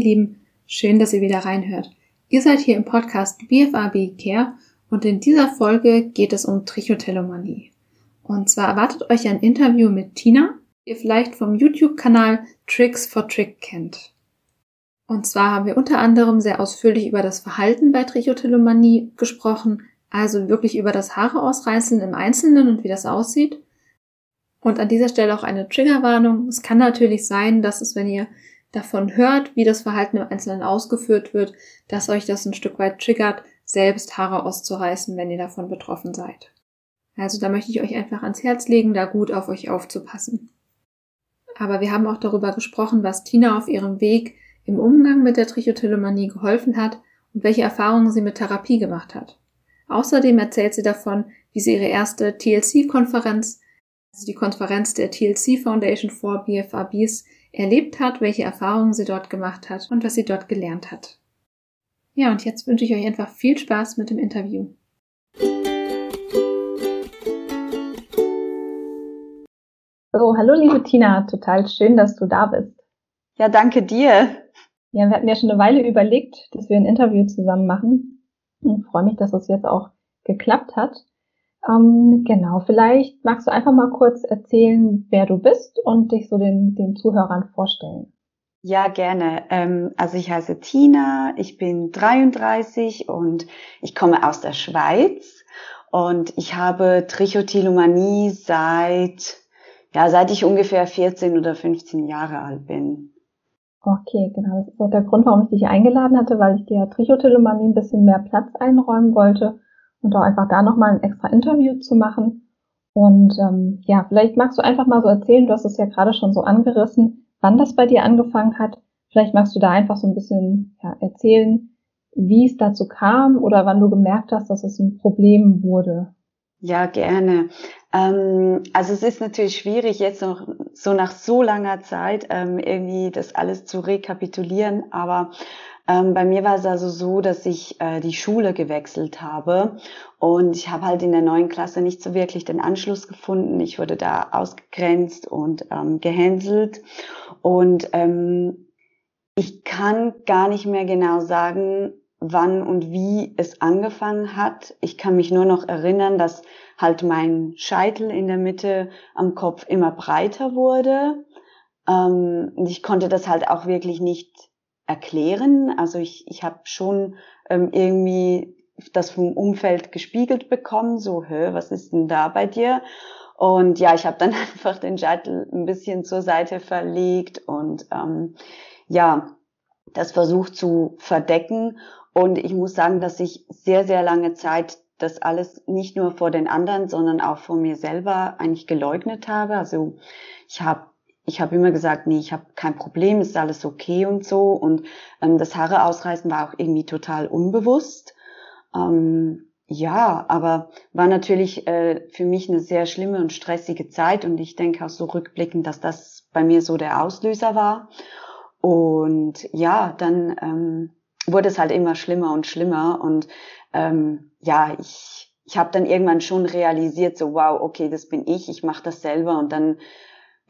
Ihr Lieben, schön, dass ihr wieder reinhört. Ihr seid hier im Podcast BFAB Care und in dieser Folge geht es um Trichotillomanie. Und zwar erwartet euch ein Interview mit Tina, die ihr vielleicht vom YouTube-Kanal Tricks for Trick kennt. Und zwar haben wir unter anderem sehr ausführlich über das Verhalten bei Trichotillomanie gesprochen, also wirklich über das Haare ausreißen im Einzelnen und wie das aussieht. Und an dieser Stelle auch eine Triggerwarnung. Es kann natürlich sein, dass es, wenn ihr davon hört, wie das Verhalten im Einzelnen ausgeführt wird, dass euch das ein Stück weit triggert, selbst Haare auszureißen, wenn ihr davon betroffen seid. Also da möchte ich euch einfach ans Herz legen, da gut auf euch aufzupassen. Aber wir haben auch darüber gesprochen, was Tina auf ihrem Weg im Umgang mit der Trichotillomanie geholfen hat und welche Erfahrungen sie mit Therapie gemacht hat. Außerdem erzählt sie davon, wie sie ihre erste TLC-Konferenz, also die Konferenz der TLC Foundation for BFRBs, erlebt hat, welche Erfahrungen sie dort gemacht hat und was sie dort gelernt hat. Ja, und jetzt wünsche ich euch einfach viel Spaß mit dem Interview. So, hallo liebe Tina, total schön, dass du da bist. Ja, danke dir. Ja, wir hatten ja schon eine Weile überlegt, dass wir ein Interview zusammen machen. Ich freue mich, dass es jetzt auch geklappt hat. Ähm, genau, vielleicht magst du einfach mal kurz erzählen, wer du bist und dich so den, den Zuhörern vorstellen. Ja, gerne. Ähm, also ich heiße Tina, ich bin 33 und ich komme aus der Schweiz und ich habe Trichotillomanie seit, ja, seit ich ungefähr 14 oder 15 Jahre alt bin. Okay, genau. Das ist auch der Grund, warum ich dich eingeladen hatte, weil ich dir Trichotillomanie ein bisschen mehr Platz einräumen wollte und auch einfach da nochmal ein extra Interview zu machen. Und ähm, ja, vielleicht magst du einfach mal so erzählen, du hast es ja gerade schon so angerissen, wann das bei dir angefangen hat. Vielleicht magst du da einfach so ein bisschen ja, erzählen, wie es dazu kam oder wann du gemerkt hast, dass es ein Problem wurde. Ja, gerne. Ähm, also es ist natürlich schwierig, jetzt noch so nach so langer Zeit ähm, irgendwie das alles zu rekapitulieren, aber ähm, bei mir war es also so, dass ich äh, die Schule gewechselt habe und ich habe halt in der neuen Klasse nicht so wirklich den Anschluss gefunden. Ich wurde da ausgegrenzt und ähm, gehänselt und ähm, ich kann gar nicht mehr genau sagen, wann und wie es angefangen hat. Ich kann mich nur noch erinnern, dass halt mein Scheitel in der Mitte am Kopf immer breiter wurde. Ähm, ich konnte das halt auch wirklich nicht erklären. Also ich, ich habe schon ähm, irgendwie das vom Umfeld gespiegelt bekommen, so, hä, was ist denn da bei dir? Und ja, ich habe dann einfach den Scheitel ein bisschen zur Seite verlegt und ähm, ja, das versucht zu verdecken. Und ich muss sagen, dass ich sehr, sehr lange Zeit das alles nicht nur vor den anderen, sondern auch vor mir selber eigentlich geleugnet habe. Also ich habe ich habe immer gesagt, nee, ich habe kein Problem, ist alles okay und so. Und ähm, das Haare ausreißen war auch irgendwie total unbewusst. Ähm, ja, aber war natürlich äh, für mich eine sehr schlimme und stressige Zeit und ich denke auch so rückblickend, dass das bei mir so der Auslöser war. Und ja, dann ähm, wurde es halt immer schlimmer und schlimmer und ähm, ja, ich, ich habe dann irgendwann schon realisiert, so wow, okay, das bin ich, ich mache das selber und dann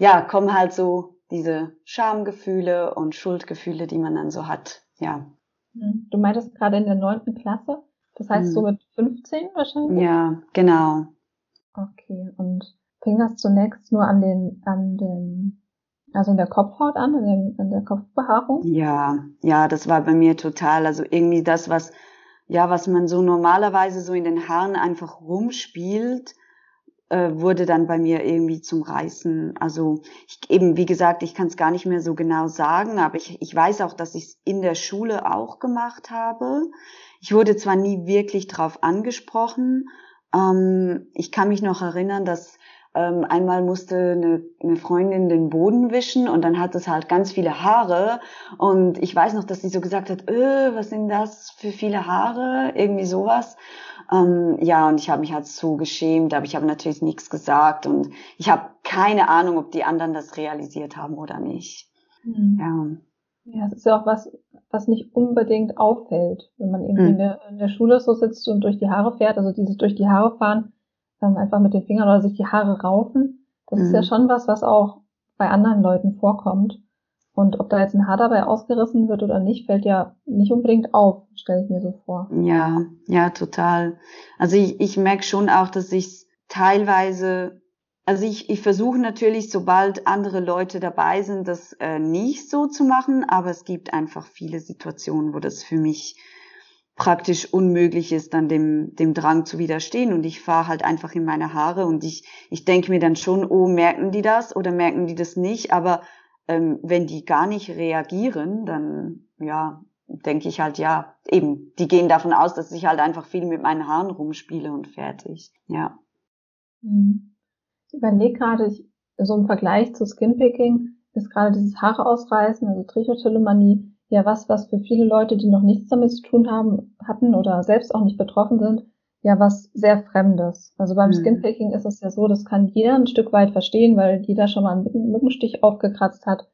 ja, kommen halt so diese Schamgefühle und Schuldgefühle, die man dann so hat, ja. Hm. Du meintest gerade in der neunten Klasse, das heißt hm. so mit 15 wahrscheinlich? Ja, genau. Okay, und fing das zunächst nur an den, an den, also in der Kopfhaut an, an, den, an der Kopfbehaarung? Ja, ja, das war bei mir total, also irgendwie das, was, ja, was man so normalerweise so in den Haaren einfach rumspielt, äh, wurde dann bei mir irgendwie zum Reißen. Also ich, eben, wie gesagt, ich kann es gar nicht mehr so genau sagen, aber ich, ich weiß auch, dass ich es in der Schule auch gemacht habe. Ich wurde zwar nie wirklich drauf angesprochen. Ähm, ich kann mich noch erinnern, dass ähm, einmal musste eine, eine Freundin den Boden wischen und dann hat es halt ganz viele Haare und ich weiß noch, dass sie so gesagt hat, öh, was sind das für viele Haare, irgendwie sowas. Ähm, ja, und ich habe mich halt so geschämt, aber ich habe natürlich nichts gesagt und ich habe keine Ahnung, ob die anderen das realisiert haben oder nicht. Mhm. Ja. Ja, es ist ja auch was, was nicht unbedingt auffällt, wenn man irgendwie mhm. in, der, in der Schule so sitzt und durch die Haare fährt, also dieses durch die Haare fahren, ähm, einfach mit den Fingern oder sich die Haare raufen. Das mhm. ist ja mhm. schon was, was auch bei anderen Leuten vorkommt. Und ob da jetzt ein Haar dabei ausgerissen wird oder nicht, fällt ja nicht unbedingt auf, stelle ich mir so vor. Ja, ja, total. Also ich, ich merke schon auch, dass ich teilweise, also ich, ich versuche natürlich, sobald andere Leute dabei sind, das äh, nicht so zu machen, aber es gibt einfach viele Situationen, wo das für mich praktisch unmöglich ist, dann dem, dem Drang zu widerstehen. Und ich fahre halt einfach in meine Haare und ich, ich denke mir dann schon, oh, merken die das oder merken die das nicht? Aber ähm, wenn die gar nicht reagieren, dann ja, denke ich halt, ja, eben, die gehen davon aus, dass ich halt einfach viel mit meinen Haaren rumspiele und fertig. Ja. Mhm. Ich überlege gerade, so im Vergleich zu Skinpicking ist gerade dieses Haare ausreißen, also Trichotillomanie, ja was, was für viele Leute, die noch nichts damit zu tun haben, hatten oder selbst auch nicht betroffen sind, ja was sehr Fremdes. Also beim mhm. Skinpicking ist es ja so, das kann jeder ein Stück weit verstehen, weil jeder schon mal einen Mückenstich aufgekratzt hat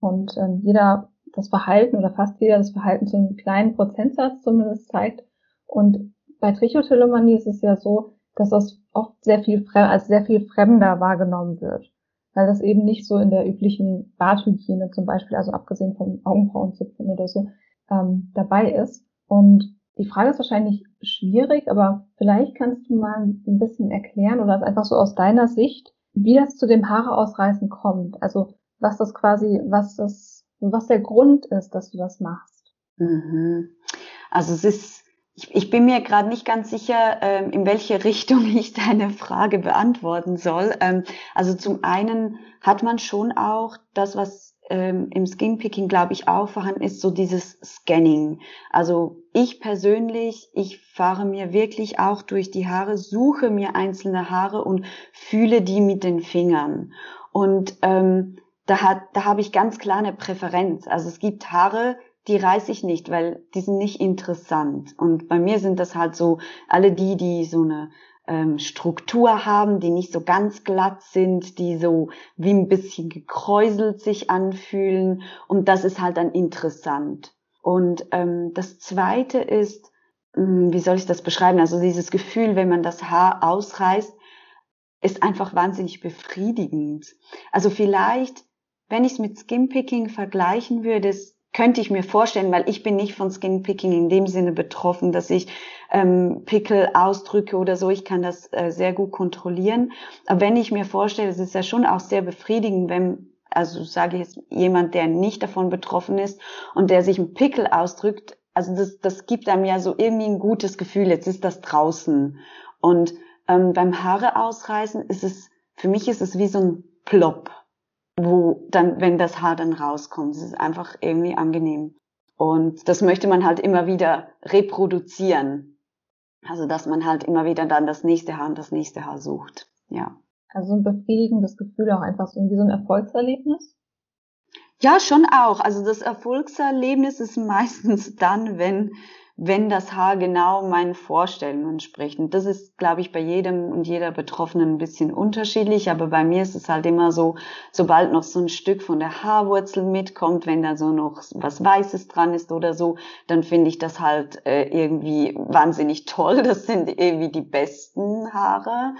und ähm, jeder das Verhalten oder fast jeder das Verhalten zu einem kleinen Prozentsatz zumindest zeigt. Und bei Trichotillomanie ist es ja so, dass das oft sehr viel als sehr viel fremder wahrgenommen wird weil das eben nicht so in der üblichen Barthygiene zum Beispiel, also abgesehen von Augenbrauenzupfen oder so, ähm, dabei ist. Und die Frage ist wahrscheinlich schwierig, aber vielleicht kannst du mal ein bisschen erklären oder einfach so aus deiner Sicht, wie das zu dem Haare ausreißen kommt. Also was das quasi, was das, was der Grund ist, dass du das machst. Mhm. Also es ist ich, ich bin mir gerade nicht ganz sicher, ähm, in welche Richtung ich deine Frage beantworten soll. Ähm, also zum einen hat man schon auch das, was ähm, im Skinpicking, glaube ich, auch vorhanden ist, so dieses Scanning. Also ich persönlich, ich fahre mir wirklich auch durch die Haare, suche mir einzelne Haare und fühle die mit den Fingern. Und ähm, da, hat, da habe ich ganz klar eine Präferenz. Also es gibt Haare, die reiße ich nicht, weil die sind nicht interessant. Und bei mir sind das halt so alle die, die so eine ähm, Struktur haben, die nicht so ganz glatt sind, die so wie ein bisschen gekräuselt sich anfühlen. Und das ist halt dann interessant. Und ähm, das Zweite ist, hm, wie soll ich das beschreiben? Also dieses Gefühl, wenn man das Haar ausreißt, ist einfach wahnsinnig befriedigend. Also vielleicht, wenn ich es mit Skinpicking vergleichen würde, ist könnte ich mir vorstellen, weil ich bin nicht von Skinpicking in dem Sinne betroffen, dass ich ähm, Pickel ausdrücke oder so. Ich kann das äh, sehr gut kontrollieren. Aber wenn ich mir vorstelle, es ist ja schon auch sehr befriedigend, wenn, also sage ich jetzt, jemand, der nicht davon betroffen ist und der sich einen Pickel ausdrückt, also das, das gibt einem ja so irgendwie ein gutes Gefühl. Jetzt ist das draußen. Und ähm, beim Haare ausreißen ist es, für mich ist es wie so ein Plop wo dann, wenn das Haar dann rauskommt, es ist einfach irgendwie angenehm. Und das möchte man halt immer wieder reproduzieren. Also, dass man halt immer wieder dann das nächste Haar und das nächste Haar sucht. Ja. Also ein befriedigendes Gefühl auch einfach so wie so ein Erfolgserlebnis? Ja, schon auch. Also das Erfolgserlebnis ist meistens dann, wenn wenn das Haar genau meinen Vorstellungen entspricht. Und das ist, glaube ich, bei jedem und jeder Betroffenen ein bisschen unterschiedlich, aber bei mir ist es halt immer so, sobald noch so ein Stück von der Haarwurzel mitkommt, wenn da so noch was Weißes dran ist oder so, dann finde ich das halt äh, irgendwie wahnsinnig toll. Das sind irgendwie die besten Haare.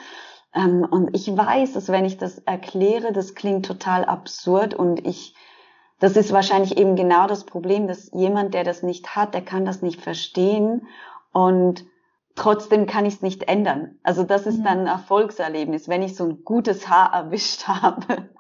Ähm, und ich weiß, dass wenn ich das erkläre, das klingt total absurd und ich das ist wahrscheinlich eben genau das Problem, dass jemand, der das nicht hat, der kann das nicht verstehen und trotzdem kann ich es nicht ändern. Also das ist dann ein Erfolgserlebnis. Wenn ich so ein gutes Haar erwischt habe,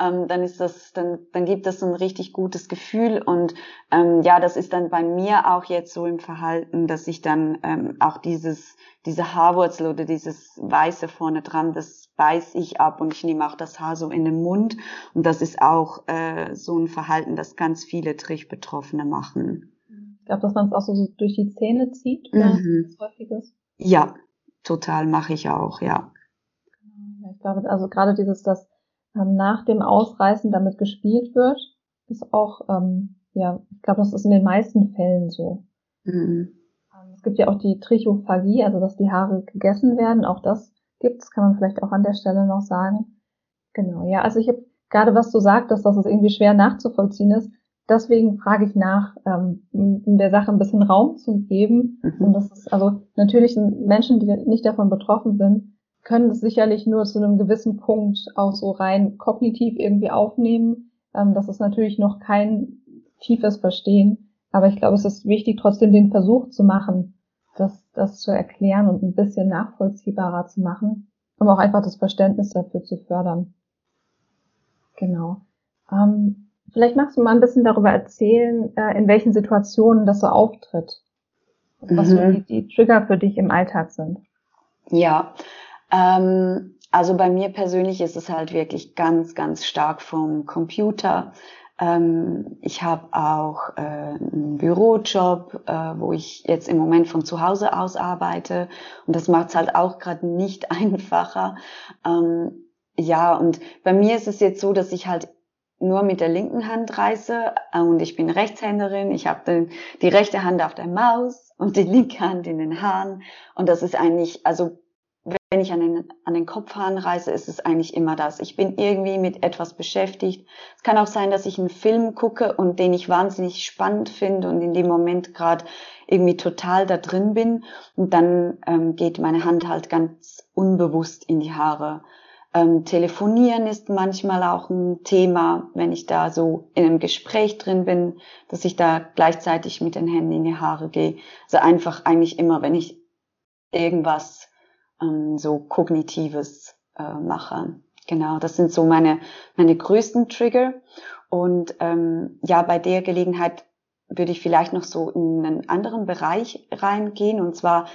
ähm, dann ist das, dann, dann gibt das so ein richtig gutes Gefühl. Und ähm, ja, das ist dann bei mir auch jetzt so im Verhalten, dass ich dann ähm, auch dieses, diese Haarwurzel oder dieses Weiße vorne dran, das beiß ich ab und ich nehme auch das Haar so in den Mund. Und das ist auch äh, so ein Verhalten, das ganz viele Trichbetroffene machen. Ich glaube, dass man es auch so durch die Zähne zieht, oder? Mhm. Häufiges. Ja, total mache ich auch, ja. Ich glaube, also gerade dieses, dass ähm, nach dem Ausreißen damit gespielt wird, ist auch, ähm, ja, ich glaube, das ist in den meisten Fällen so. Mhm. Ähm, es gibt ja auch die Trichophagie, also dass die Haare gegessen werden, auch das gibt's, kann man vielleicht auch an der Stelle noch sagen. Genau, ja, also ich habe gerade was du sagtest, dass es irgendwie schwer nachzuvollziehen ist. Deswegen frage ich nach, ähm, um der Sache ein bisschen Raum zu geben. Mhm. Und das ist also natürlich Menschen, die nicht davon betroffen sind, können es sicherlich nur zu einem gewissen Punkt auch so rein kognitiv irgendwie aufnehmen, Ähm, das ist natürlich noch kein tiefes Verstehen, aber ich glaube, es ist wichtig, trotzdem den Versuch zu machen, das, das zu erklären und ein bisschen nachvollziehbarer zu machen, um auch einfach das Verständnis dafür zu fördern. Genau. Ähm, vielleicht magst du mal ein bisschen darüber erzählen, äh, in welchen Situationen das so auftritt. Was mhm. so die, die Trigger für dich im Alltag sind. Ja, ähm, also bei mir persönlich ist es halt wirklich ganz, ganz stark vom Computer. Ähm, ich habe auch äh, einen Bürojob, äh, wo ich jetzt im Moment von zu Hause aus arbeite. Und das macht es halt auch gerade nicht einfacher. Ähm, ja, und bei mir ist es jetzt so, dass ich halt nur mit der linken Hand reiße und ich bin Rechtshänderin. Ich habe die rechte Hand auf der Maus und die linke Hand in den Haaren. Und das ist eigentlich, also wenn ich an den, an den Kopfhahn reise, ist es eigentlich immer das. Ich bin irgendwie mit etwas beschäftigt. Es kann auch sein, dass ich einen Film gucke und den ich wahnsinnig spannend finde und in dem Moment gerade irgendwie total da drin bin. Und dann ähm, geht meine Hand halt ganz unbewusst in die Haare. Ähm, telefonieren ist manchmal auch ein Thema, wenn ich da so in einem Gespräch drin bin, dass ich da gleichzeitig mit den Händen in die Haare gehe. Also einfach eigentlich immer, wenn ich irgendwas ähm, so kognitives äh, mache. Genau, das sind so meine, meine größten Trigger. Und ähm, ja, bei der Gelegenheit würde ich vielleicht noch so in einen anderen Bereich reingehen. Und zwar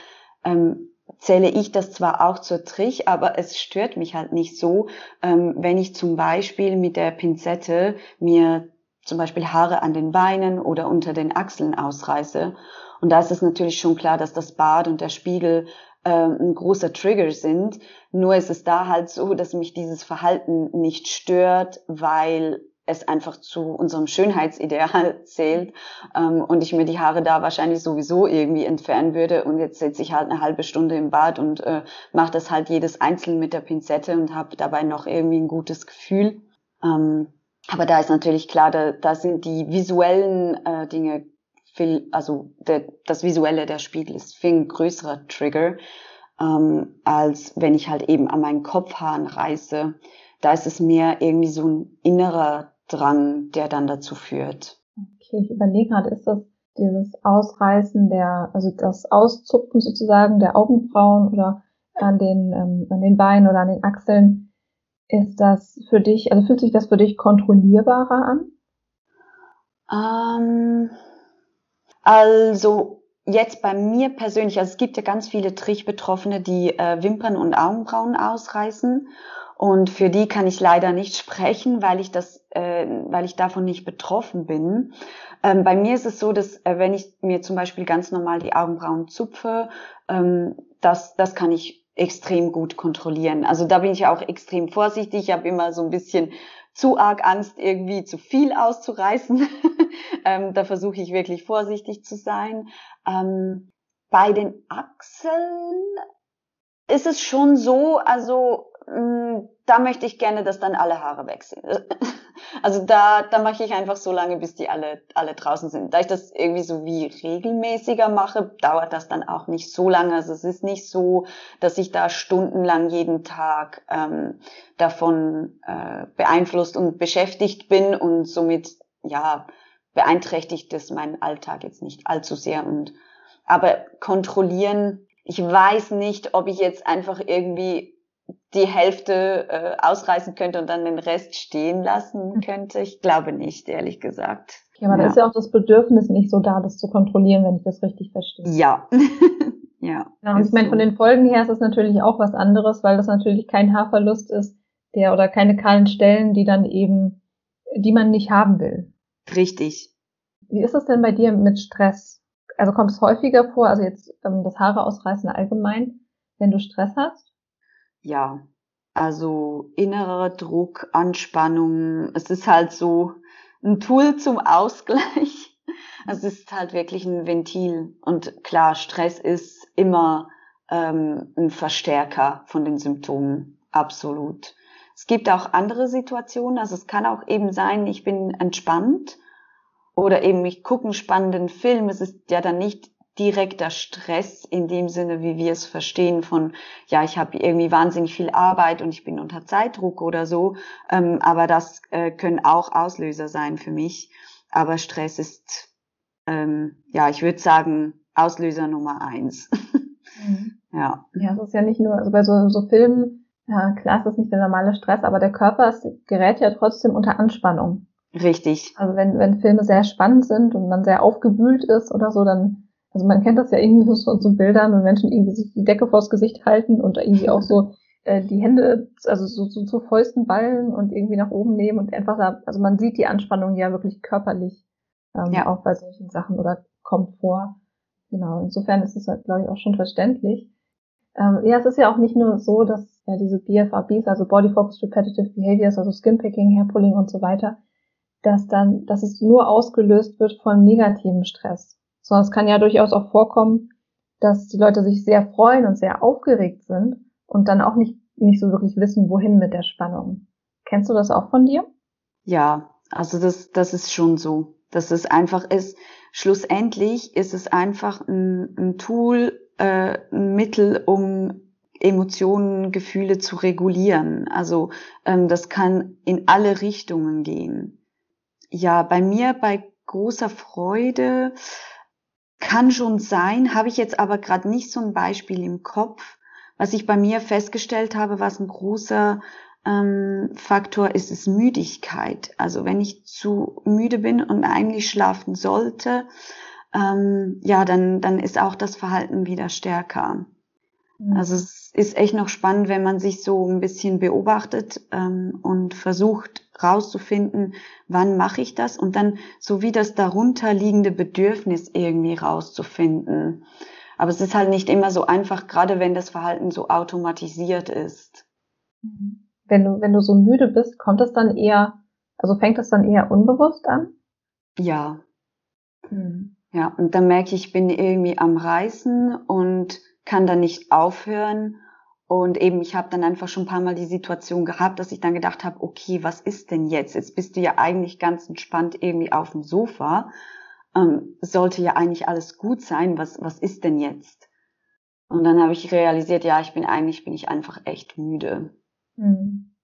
ähm, zähle ich das zwar auch zur Trich, aber es stört mich halt nicht so, ähm, wenn ich zum Beispiel mit der Pinzette mir zum Beispiel Haare an den Beinen oder unter den Achseln ausreiße. Und da ist es natürlich schon klar, dass das Bad und der Spiegel ein großer Trigger sind. Nur ist es da halt so, dass mich dieses Verhalten nicht stört, weil es einfach zu unserem Schönheitsideal zählt ähm, und ich mir die Haare da wahrscheinlich sowieso irgendwie entfernen würde und jetzt sitze ich halt eine halbe Stunde im Bad und äh, mache das halt jedes einzeln mit der Pinzette und habe dabei noch irgendwie ein gutes Gefühl. Ähm, aber da ist natürlich klar, da, da sind die visuellen äh, Dinge viel, also der, das Visuelle der Spiegel ist viel ein größerer Trigger, ähm, als wenn ich halt eben an meinen Kopfhaaren reiße. Da ist es mehr irgendwie so ein innerer Drang, der dann dazu führt. Okay, ich überlege gerade, ist das dieses Ausreißen der, also das Auszupfen sozusagen der Augenbrauen oder an den, ähm, an den Beinen oder an den Achseln, ist das für dich, also fühlt sich das für dich kontrollierbarer an? Ähm, also jetzt bei mir persönlich, also es gibt ja ganz viele Trichbetroffene, die äh, Wimpern und Augenbrauen ausreißen. Und für die kann ich leider nicht sprechen, weil ich das, äh, weil ich davon nicht betroffen bin. Ähm, bei mir ist es so, dass äh, wenn ich mir zum Beispiel ganz normal die Augenbrauen zupfe, ähm, das, das kann ich extrem gut kontrollieren. Also da bin ich auch extrem vorsichtig. Ich habe immer so ein bisschen zu arg Angst, irgendwie zu viel auszureißen. ähm, da versuche ich wirklich vorsichtig zu sein. Ähm, bei den Achseln ist es schon so, also da möchte ich gerne, dass dann alle Haare weg sind. Also da, da mache ich einfach so lange, bis die alle, alle draußen sind. Da ich das irgendwie so wie regelmäßiger mache, dauert das dann auch nicht so lange. Also es ist nicht so, dass ich da stundenlang jeden Tag ähm, davon äh, beeinflusst und beschäftigt bin und somit ja beeinträchtigt es meinen Alltag jetzt nicht allzu sehr. Und aber kontrollieren, ich weiß nicht, ob ich jetzt einfach irgendwie die Hälfte äh, ausreißen könnte und dann den Rest stehen lassen hm. könnte. Ich glaube nicht, ehrlich gesagt. Ja, aber ja. da ist ja auch das Bedürfnis nicht so da, das zu kontrollieren, wenn ich das richtig verstehe. Ja. ja. ja und ich meine, so. von den Folgen her ist es natürlich auch was anderes, weil das natürlich kein Haarverlust ist, der oder keine kahlen Stellen, die dann eben, die man nicht haben will. Richtig. Wie ist es denn bei dir mit Stress? Also kommt es häufiger vor, also jetzt ähm, das Haare ausreißen allgemein, wenn du Stress hast? Ja, also innerer Druck, Anspannung. Es ist halt so ein Tool zum Ausgleich. Es ist halt wirklich ein Ventil. Und klar, Stress ist immer ähm, ein Verstärker von den Symptomen. Absolut. Es gibt auch andere Situationen. Also es kann auch eben sein, ich bin entspannt oder eben ich gucke einen spannenden Film. Es ist ja dann nicht direkter Stress in dem Sinne, wie wir es verstehen von, ja, ich habe irgendwie wahnsinnig viel Arbeit und ich bin unter Zeitdruck oder so. Ähm, aber das äh, können auch Auslöser sein für mich. Aber Stress ist, ähm, ja, ich würde sagen, Auslöser Nummer eins. Mhm. ja. Ja, es ist ja nicht nur, also bei so, so Filmen, ja, klar, es ist nicht der normale Stress, aber der Körper ist, gerät ja trotzdem unter Anspannung. Richtig. Also wenn, wenn Filme sehr spannend sind und man sehr aufgewühlt ist oder so, dann also man kennt das ja irgendwie so von so Bildern, wenn Menschen irgendwie sich die Decke vors Gesicht halten und irgendwie auch so äh, die Hände, also so, so zu Fäusten ballen und irgendwie nach oben nehmen und einfach da, also man sieht die Anspannung ja wirklich körperlich ähm, ja. auch bei solchen Sachen oder kommt vor. Genau, insofern ist es halt, glaube ich, auch schon verständlich. Ähm, ja, es ist ja auch nicht nur so, dass ja diese BFRBs, also Body Focused Repetitive Behaviors, also Skinpicking, Hairpulling und so weiter, dass dann, dass es nur ausgelöst wird von negativem Stress sondern es kann ja durchaus auch vorkommen, dass die Leute sich sehr freuen und sehr aufgeregt sind und dann auch nicht, nicht so wirklich wissen, wohin mit der Spannung. Kennst du das auch von dir? Ja, also das, das ist schon so. Dass es einfach ist, schlussendlich ist es einfach ein, ein Tool, äh, ein Mittel, um Emotionen, Gefühle zu regulieren. Also ähm, das kann in alle Richtungen gehen. Ja, bei mir bei großer Freude kann schon sein, habe ich jetzt aber gerade nicht so ein Beispiel im Kopf. Was ich bei mir festgestellt habe, was ein großer ähm, Faktor ist, ist Müdigkeit. Also wenn ich zu müde bin und eigentlich schlafen sollte, ähm, ja, dann, dann ist auch das Verhalten wieder stärker. Mhm. Also es ist echt noch spannend, wenn man sich so ein bisschen beobachtet ähm, und versucht rauszufinden, wann mache ich das und dann so wie das darunterliegende Bedürfnis irgendwie rauszufinden. Aber es ist halt nicht immer so einfach, gerade wenn das Verhalten so automatisiert ist. Mhm. Wenn du, wenn du so müde bist, kommt das dann eher, also fängt das dann eher unbewusst an? Ja. Mhm. Ja, und dann merke ich, ich bin irgendwie am Reißen und kann dann nicht aufhören. Und eben, ich habe dann einfach schon ein paar Mal die Situation gehabt, dass ich dann gedacht habe, okay, was ist denn jetzt? Jetzt bist du ja eigentlich ganz entspannt irgendwie auf dem Sofa. Ähm, sollte ja eigentlich alles gut sein. Was, was ist denn jetzt? Und dann habe ich realisiert, ja, ich bin eigentlich, bin ich einfach echt müde. Hm.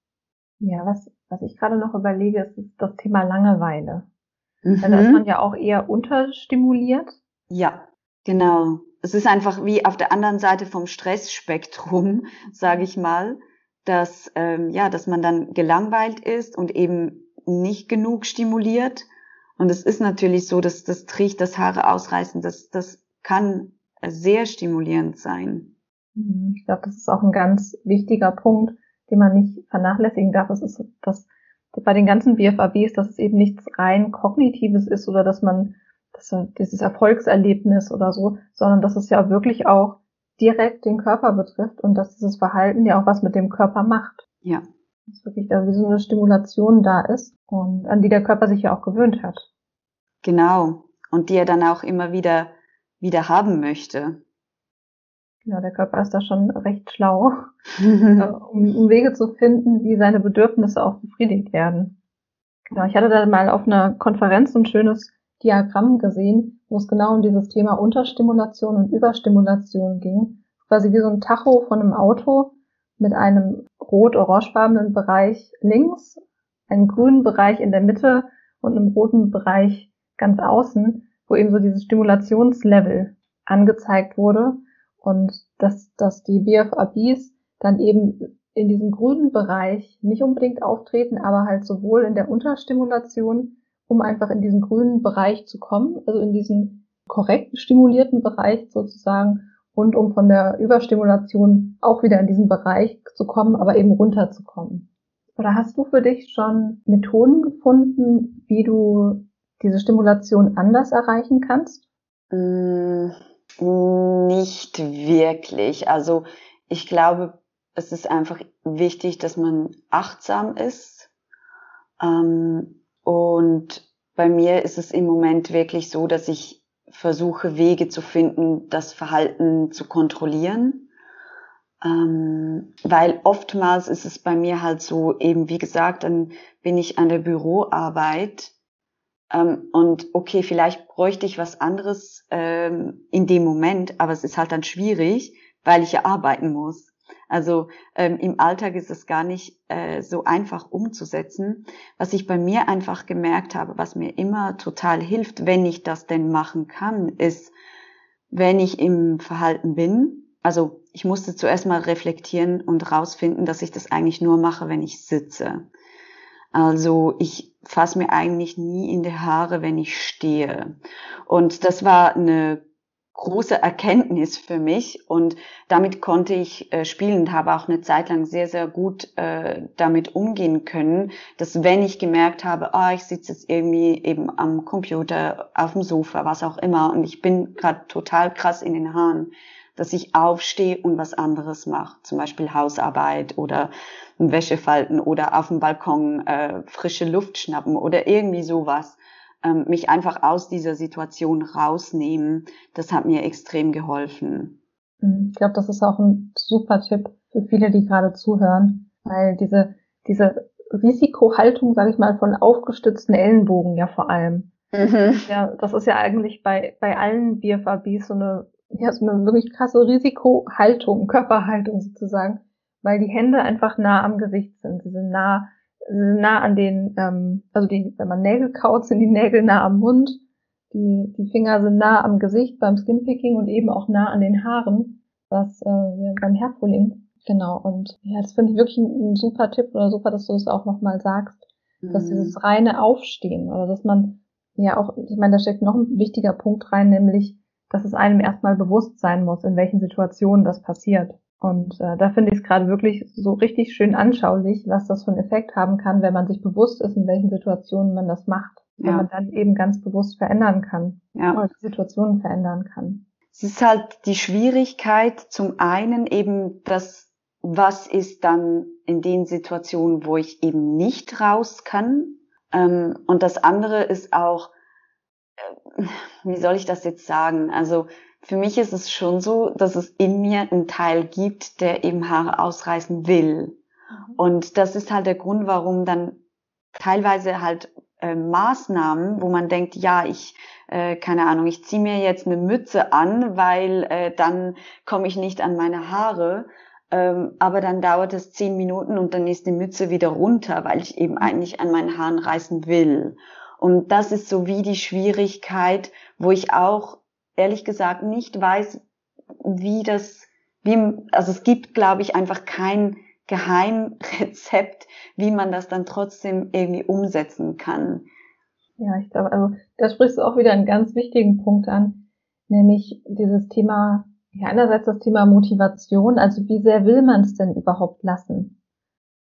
Ja, was, was ich gerade noch überlege, ist, ist das Thema Langeweile. Mhm. Da ist man ja auch eher unterstimuliert. Ja, genau es ist einfach wie auf der anderen Seite vom Stressspektrum, sage ich mal, dass ähm, ja, dass man dann gelangweilt ist und eben nicht genug stimuliert. Und es ist natürlich so, dass das Tricht, das Haare ausreißen, das das kann sehr stimulierend sein. Mhm. Ich glaube, das ist auch ein ganz wichtiger Punkt, den man nicht vernachlässigen darf. Es ist, dass bei den ganzen BFABs, dass es eben nichts rein kognitives ist oder dass man das, dieses Erfolgserlebnis oder so, sondern dass es ja wirklich auch direkt den Körper betrifft und dass dieses Verhalten ja auch was mit dem Körper macht. Ja. Dass wirklich da wie so eine Stimulation da ist und an die der Körper sich ja auch gewöhnt hat. Genau. Und die er dann auch immer wieder, wieder haben möchte. Genau, der Körper ist da schon recht schlau, äh, um, um Wege zu finden, wie seine Bedürfnisse auch befriedigt werden. Genau, ich hatte da mal auf einer Konferenz ein schönes Diagramm gesehen, wo es genau um dieses Thema Unterstimulation und Überstimulation ging. Quasi wie so ein Tacho von einem Auto mit einem rot-orangefarbenen Bereich links, einem grünen Bereich in der Mitte und einem roten Bereich ganz außen, wo eben so dieses Stimulationslevel angezeigt wurde und dass, dass die BFABs dann eben in diesem grünen Bereich nicht unbedingt auftreten, aber halt sowohl in der Unterstimulation um einfach in diesen grünen Bereich zu kommen, also in diesen korrekt stimulierten Bereich sozusagen und um von der Überstimulation auch wieder in diesen Bereich zu kommen, aber eben runterzukommen. Oder hast du für dich schon Methoden gefunden, wie du diese Stimulation anders erreichen kannst? Mm, nicht wirklich. Also ich glaube, es ist einfach wichtig, dass man achtsam ist. Ähm, und bei mir ist es im Moment wirklich so, dass ich versuche, Wege zu finden, das Verhalten zu kontrollieren. Ähm, weil oftmals ist es bei mir halt so, eben wie gesagt, dann bin ich an der Büroarbeit Ähm, und okay, vielleicht bräuchte ich was anderes ähm, in dem Moment, aber es ist halt dann schwierig, weil ich ja arbeiten muss. Also ähm, im Alltag ist es gar nicht äh, so einfach umzusetzen. Was ich bei mir einfach gemerkt habe, was mir immer total hilft, wenn ich das denn machen kann, ist, wenn ich im Verhalten bin. Also ich musste zuerst mal reflektieren und rausfinden, dass ich das eigentlich nur mache, wenn ich sitze. Also ich fasse mir eigentlich nie in die Haare, wenn ich stehe. Und das war eine große Erkenntnis für mich. Und damit konnte ich äh, spielen und habe auch eine Zeit lang sehr, sehr gut äh, damit umgehen können, dass wenn ich gemerkt habe, ah, ich sitze jetzt irgendwie eben am Computer, auf dem Sofa, was auch immer und ich bin gerade total krass in den Haaren, dass ich aufstehe und was anderes mache, zum Beispiel Hausarbeit oder Wäsche falten oder auf dem Balkon äh, frische Luft schnappen oder irgendwie sowas ähm, mich einfach aus dieser Situation rausnehmen, das hat mir extrem geholfen. Mhm. Ich glaube, das ist auch ein super Tipp für viele, die gerade zuhören, weil diese, diese Risikohaltung, sage ich mal, von aufgestützten Ellenbogen ja vor allem. Mhm. Ja, das ist ja eigentlich bei, bei allen BFABs so eine, ja, so eine wirklich krasse Risikohaltung, Körperhaltung sozusagen, weil die Hände einfach nah am Gesicht sind. Sie sind nah nah an den, ähm, also die, wenn man Nägel kaut, sind die Nägel nah am Mund, die, die Finger sind nah am Gesicht beim Skinpicking und eben auch nah an den Haaren, was äh, beim Hairpulling. Genau, und ja, das finde ich wirklich ein, super Tipp oder super, dass du es das auch nochmal sagst, mhm. dass dieses reine Aufstehen oder dass man ja auch, ich meine, da steckt noch ein wichtiger Punkt rein, nämlich, dass es einem erstmal bewusst sein muss, in welchen Situationen das passiert. Und äh, da finde ich es gerade wirklich so richtig schön anschaulich, was das für einen Effekt haben kann, wenn man sich bewusst ist, in welchen Situationen man das macht. Ja. Wenn man dann eben ganz bewusst verändern kann ja. oder die Situationen verändern kann. Es ist halt die Schwierigkeit, zum einen eben das, was ist dann in den Situationen, wo ich eben nicht raus kann. Ähm, und das andere ist auch, äh, wie soll ich das jetzt sagen? Also für mich ist es schon so, dass es in mir einen Teil gibt, der eben Haare ausreißen will. Mhm. Und das ist halt der Grund, warum dann teilweise halt äh, Maßnahmen, wo man denkt, ja, ich, äh, keine Ahnung, ich ziehe mir jetzt eine Mütze an, weil äh, dann komme ich nicht an meine Haare. Ähm, aber dann dauert es zehn Minuten und dann ist die Mütze wieder runter, weil ich eben eigentlich an meinen Haaren reißen will. Und das ist so wie die Schwierigkeit, wo ich auch ehrlich gesagt nicht weiß, wie das, wie, also es gibt, glaube ich, einfach kein Geheimrezept, wie man das dann trotzdem irgendwie umsetzen kann. Ja, ich glaube, also da sprichst du auch wieder einen ganz wichtigen Punkt an, nämlich dieses Thema, ja, einerseits das Thema Motivation, also wie sehr will man es denn überhaupt lassen?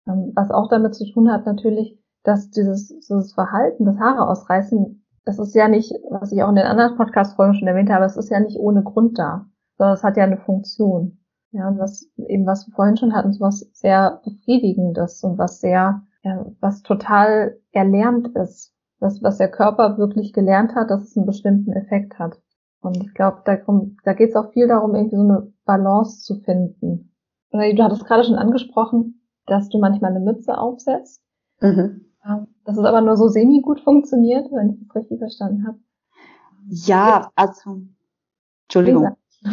Ähm, was auch damit zu tun hat natürlich, dass dieses, dieses Verhalten, das Haare ausreißen, das ist ja nicht, was ich auch in den anderen Podcast-Folgen schon erwähnt habe, es ist ja nicht ohne Grund da, sondern es hat ja eine Funktion. Ja, und was eben, was wir vorhin schon hatten, so was sehr Befriedigendes und was sehr, ja, was total erlernt ist. Das, was der Körper wirklich gelernt hat, dass es einen bestimmten Effekt hat. Und ich glaube, da, da geht es auch viel darum, irgendwie so eine Balance zu finden. Du hattest gerade schon angesprochen, dass du manchmal eine Mütze aufsetzt. Mhm. Dass es aber nur so semi-gut funktioniert, wenn ich das richtig verstanden habe. Ja, also, Entschuldigung.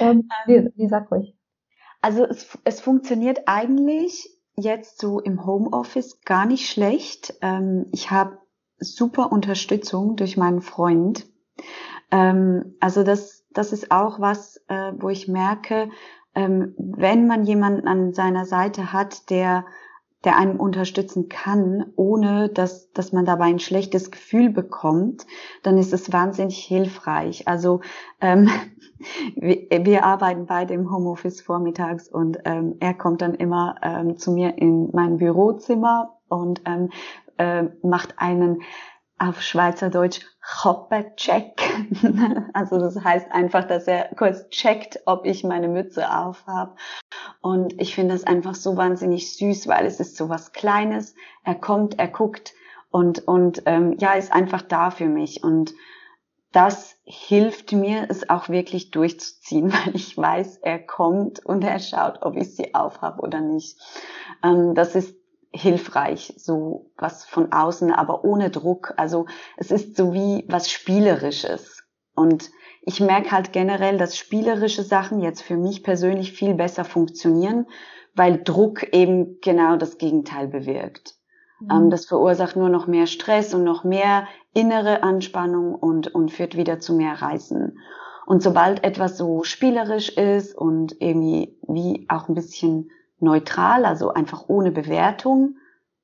ähm, wie, wie sag ruhig. Also es, es funktioniert eigentlich jetzt so im Homeoffice gar nicht schlecht. Ähm, ich habe super Unterstützung durch meinen Freund. Ähm, also das, das ist auch was, äh, wo ich merke, ähm, wenn man jemanden an seiner Seite hat, der der einem unterstützen kann, ohne dass, dass man dabei ein schlechtes Gefühl bekommt, dann ist es wahnsinnig hilfreich. Also ähm, wir, wir arbeiten beide im Homeoffice vormittags und ähm, er kommt dann immer ähm, zu mir in mein Bürozimmer und ähm, äh, macht einen auf Schweizerdeutsch Hoppe-Check. also das heißt einfach, dass er kurz checkt, ob ich meine Mütze auf habe. Und ich finde das einfach so wahnsinnig süß, weil es ist so was Kleines. Er kommt, er guckt und, und ähm, ja, ist einfach da für mich. Und das hilft mir, es auch wirklich durchzuziehen, weil ich weiß, er kommt und er schaut, ob ich sie aufhab oder nicht. Ähm, das ist hilfreich, so was von außen, aber ohne Druck. Also es ist so wie was Spielerisches. Und ich merke halt generell, dass spielerische Sachen jetzt für mich persönlich viel besser funktionieren, weil Druck eben genau das Gegenteil bewirkt. Mhm. Ähm, das verursacht nur noch mehr Stress und noch mehr innere Anspannung und, und führt wieder zu mehr Reißen. Und sobald etwas so spielerisch ist und irgendwie wie auch ein bisschen neutral, also einfach ohne Bewertung,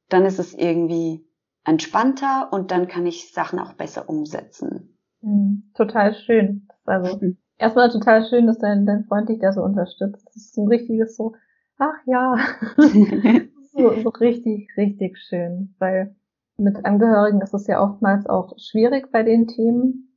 dann ist es irgendwie entspannter und dann kann ich Sachen auch besser umsetzen. Mhm, total schön. Also mhm. erstmal total schön, dass dein, dein Freund dich da so unterstützt. Das ist ein richtiges so, ach ja, so, so richtig, richtig schön, weil mit Angehörigen ist es ja oftmals auch schwierig bei den Themen.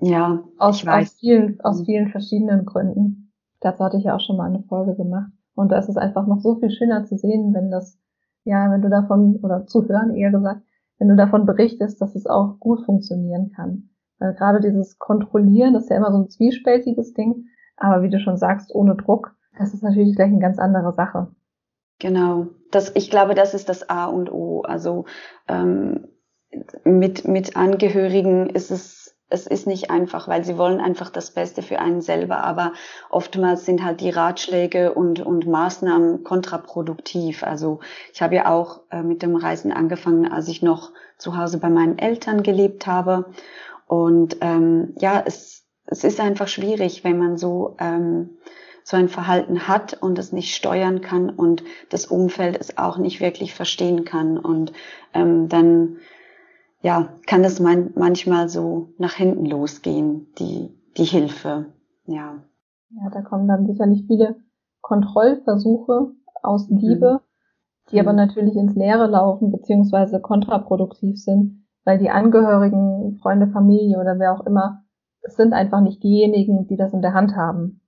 Ja, aus, ich weiß. Aus vielen, aus mhm. vielen verschiedenen Gründen. Dazu hatte ich ja auch schon mal eine Folge gemacht. Und da ist es einfach noch so viel schöner zu sehen, wenn das, ja, wenn du davon, oder zu hören eher gesagt, wenn du davon berichtest, dass es auch gut funktionieren kann. Weil gerade dieses Kontrollieren, das ist ja immer so ein zwiespältiges Ding, aber wie du schon sagst, ohne Druck, das ist natürlich gleich eine ganz andere Sache. Genau. Das, ich glaube, das ist das A und O. Also ähm, mit, mit Angehörigen ist es es ist nicht einfach, weil sie wollen einfach das Beste für einen selber, aber oftmals sind halt die Ratschläge und, und Maßnahmen kontraproduktiv. Also ich habe ja auch äh, mit dem Reisen angefangen, als ich noch zu Hause bei meinen Eltern gelebt habe. Und ähm, ja, es, es ist einfach schwierig, wenn man so, ähm, so ein Verhalten hat und es nicht steuern kann und das Umfeld es auch nicht wirklich verstehen kann. Und ähm, dann ja, kann das man, manchmal so nach hinten losgehen, die, die Hilfe, ja. Ja, da kommen dann sicherlich viele Kontrollversuche aus. Liebe, mhm. die aber mhm. natürlich ins Leere laufen, beziehungsweise kontraproduktiv sind, weil die Angehörigen, Freunde, Familie oder wer auch immer, es sind einfach nicht diejenigen, die das in der Hand haben.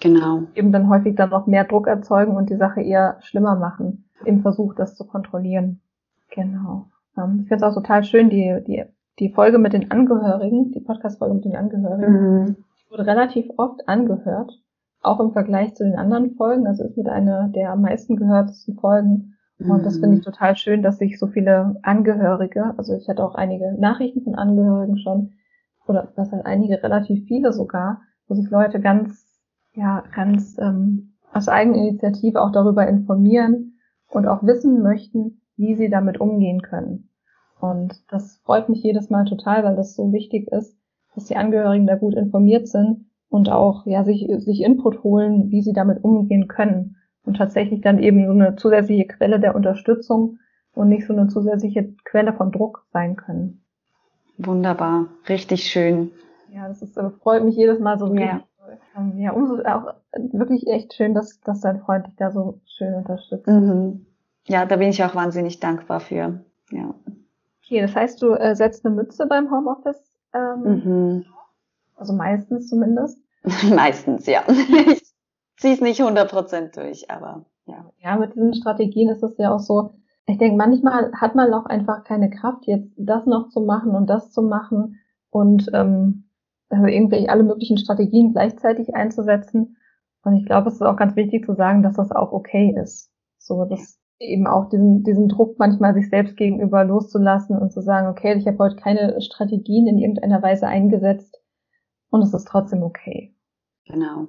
Genau. Eben dann häufig dann noch mehr Druck erzeugen und die Sache eher schlimmer machen, im Versuch, das zu kontrollieren. Genau. Ähm, ich finde es auch total schön, die, die, die Folge mit den Angehörigen, die Podcast-Folge mit den Angehörigen, mhm. wurde relativ oft angehört, auch im Vergleich zu den anderen Folgen. Also ist mit einer der am meisten gehörtesten Folgen. Und das finde ich mhm. total schön, dass sich so viele Angehörige, also ich hatte auch einige Nachrichten von Angehörigen schon, oder was heißt einige, relativ viele sogar, wo sich Leute ganz, ja, ganz ähm, aus Eigeninitiative auch darüber informieren und auch wissen möchten, wie sie damit umgehen können. Und das freut mich jedes Mal total, weil das so wichtig ist, dass die Angehörigen da gut informiert sind und auch ja sich, sich Input holen, wie sie damit umgehen können. Und tatsächlich dann eben so eine zusätzliche Quelle der Unterstützung und nicht so eine zusätzliche Quelle von Druck sein können. Wunderbar, richtig schön. Ja, das ist, freut mich jedes Mal so. Ja. Ähm, ja, umso auch wirklich echt schön, dass, dass dein Freund dich da so schön unterstützt. Mhm ja, da bin ich auch wahnsinnig dankbar für. Ja. Okay, das heißt, du äh, setzt eine Mütze beim Homeoffice? Ähm, mhm. Also meistens zumindest? meistens, ja. ich ziehe es nicht 100% durch, aber ja. Ja, mit diesen Strategien ist es ja auch so, ich denke, manchmal hat man auch einfach keine Kraft, jetzt das noch zu machen und das zu machen und ähm, also irgendwelche alle möglichen Strategien gleichzeitig einzusetzen. Und ich glaube, es ist auch ganz wichtig zu sagen, dass das auch okay ist. So, das eben auch diesen, diesen Druck manchmal sich selbst gegenüber loszulassen und zu sagen, okay, ich habe heute keine Strategien in irgendeiner Weise eingesetzt und es ist trotzdem okay. Genau.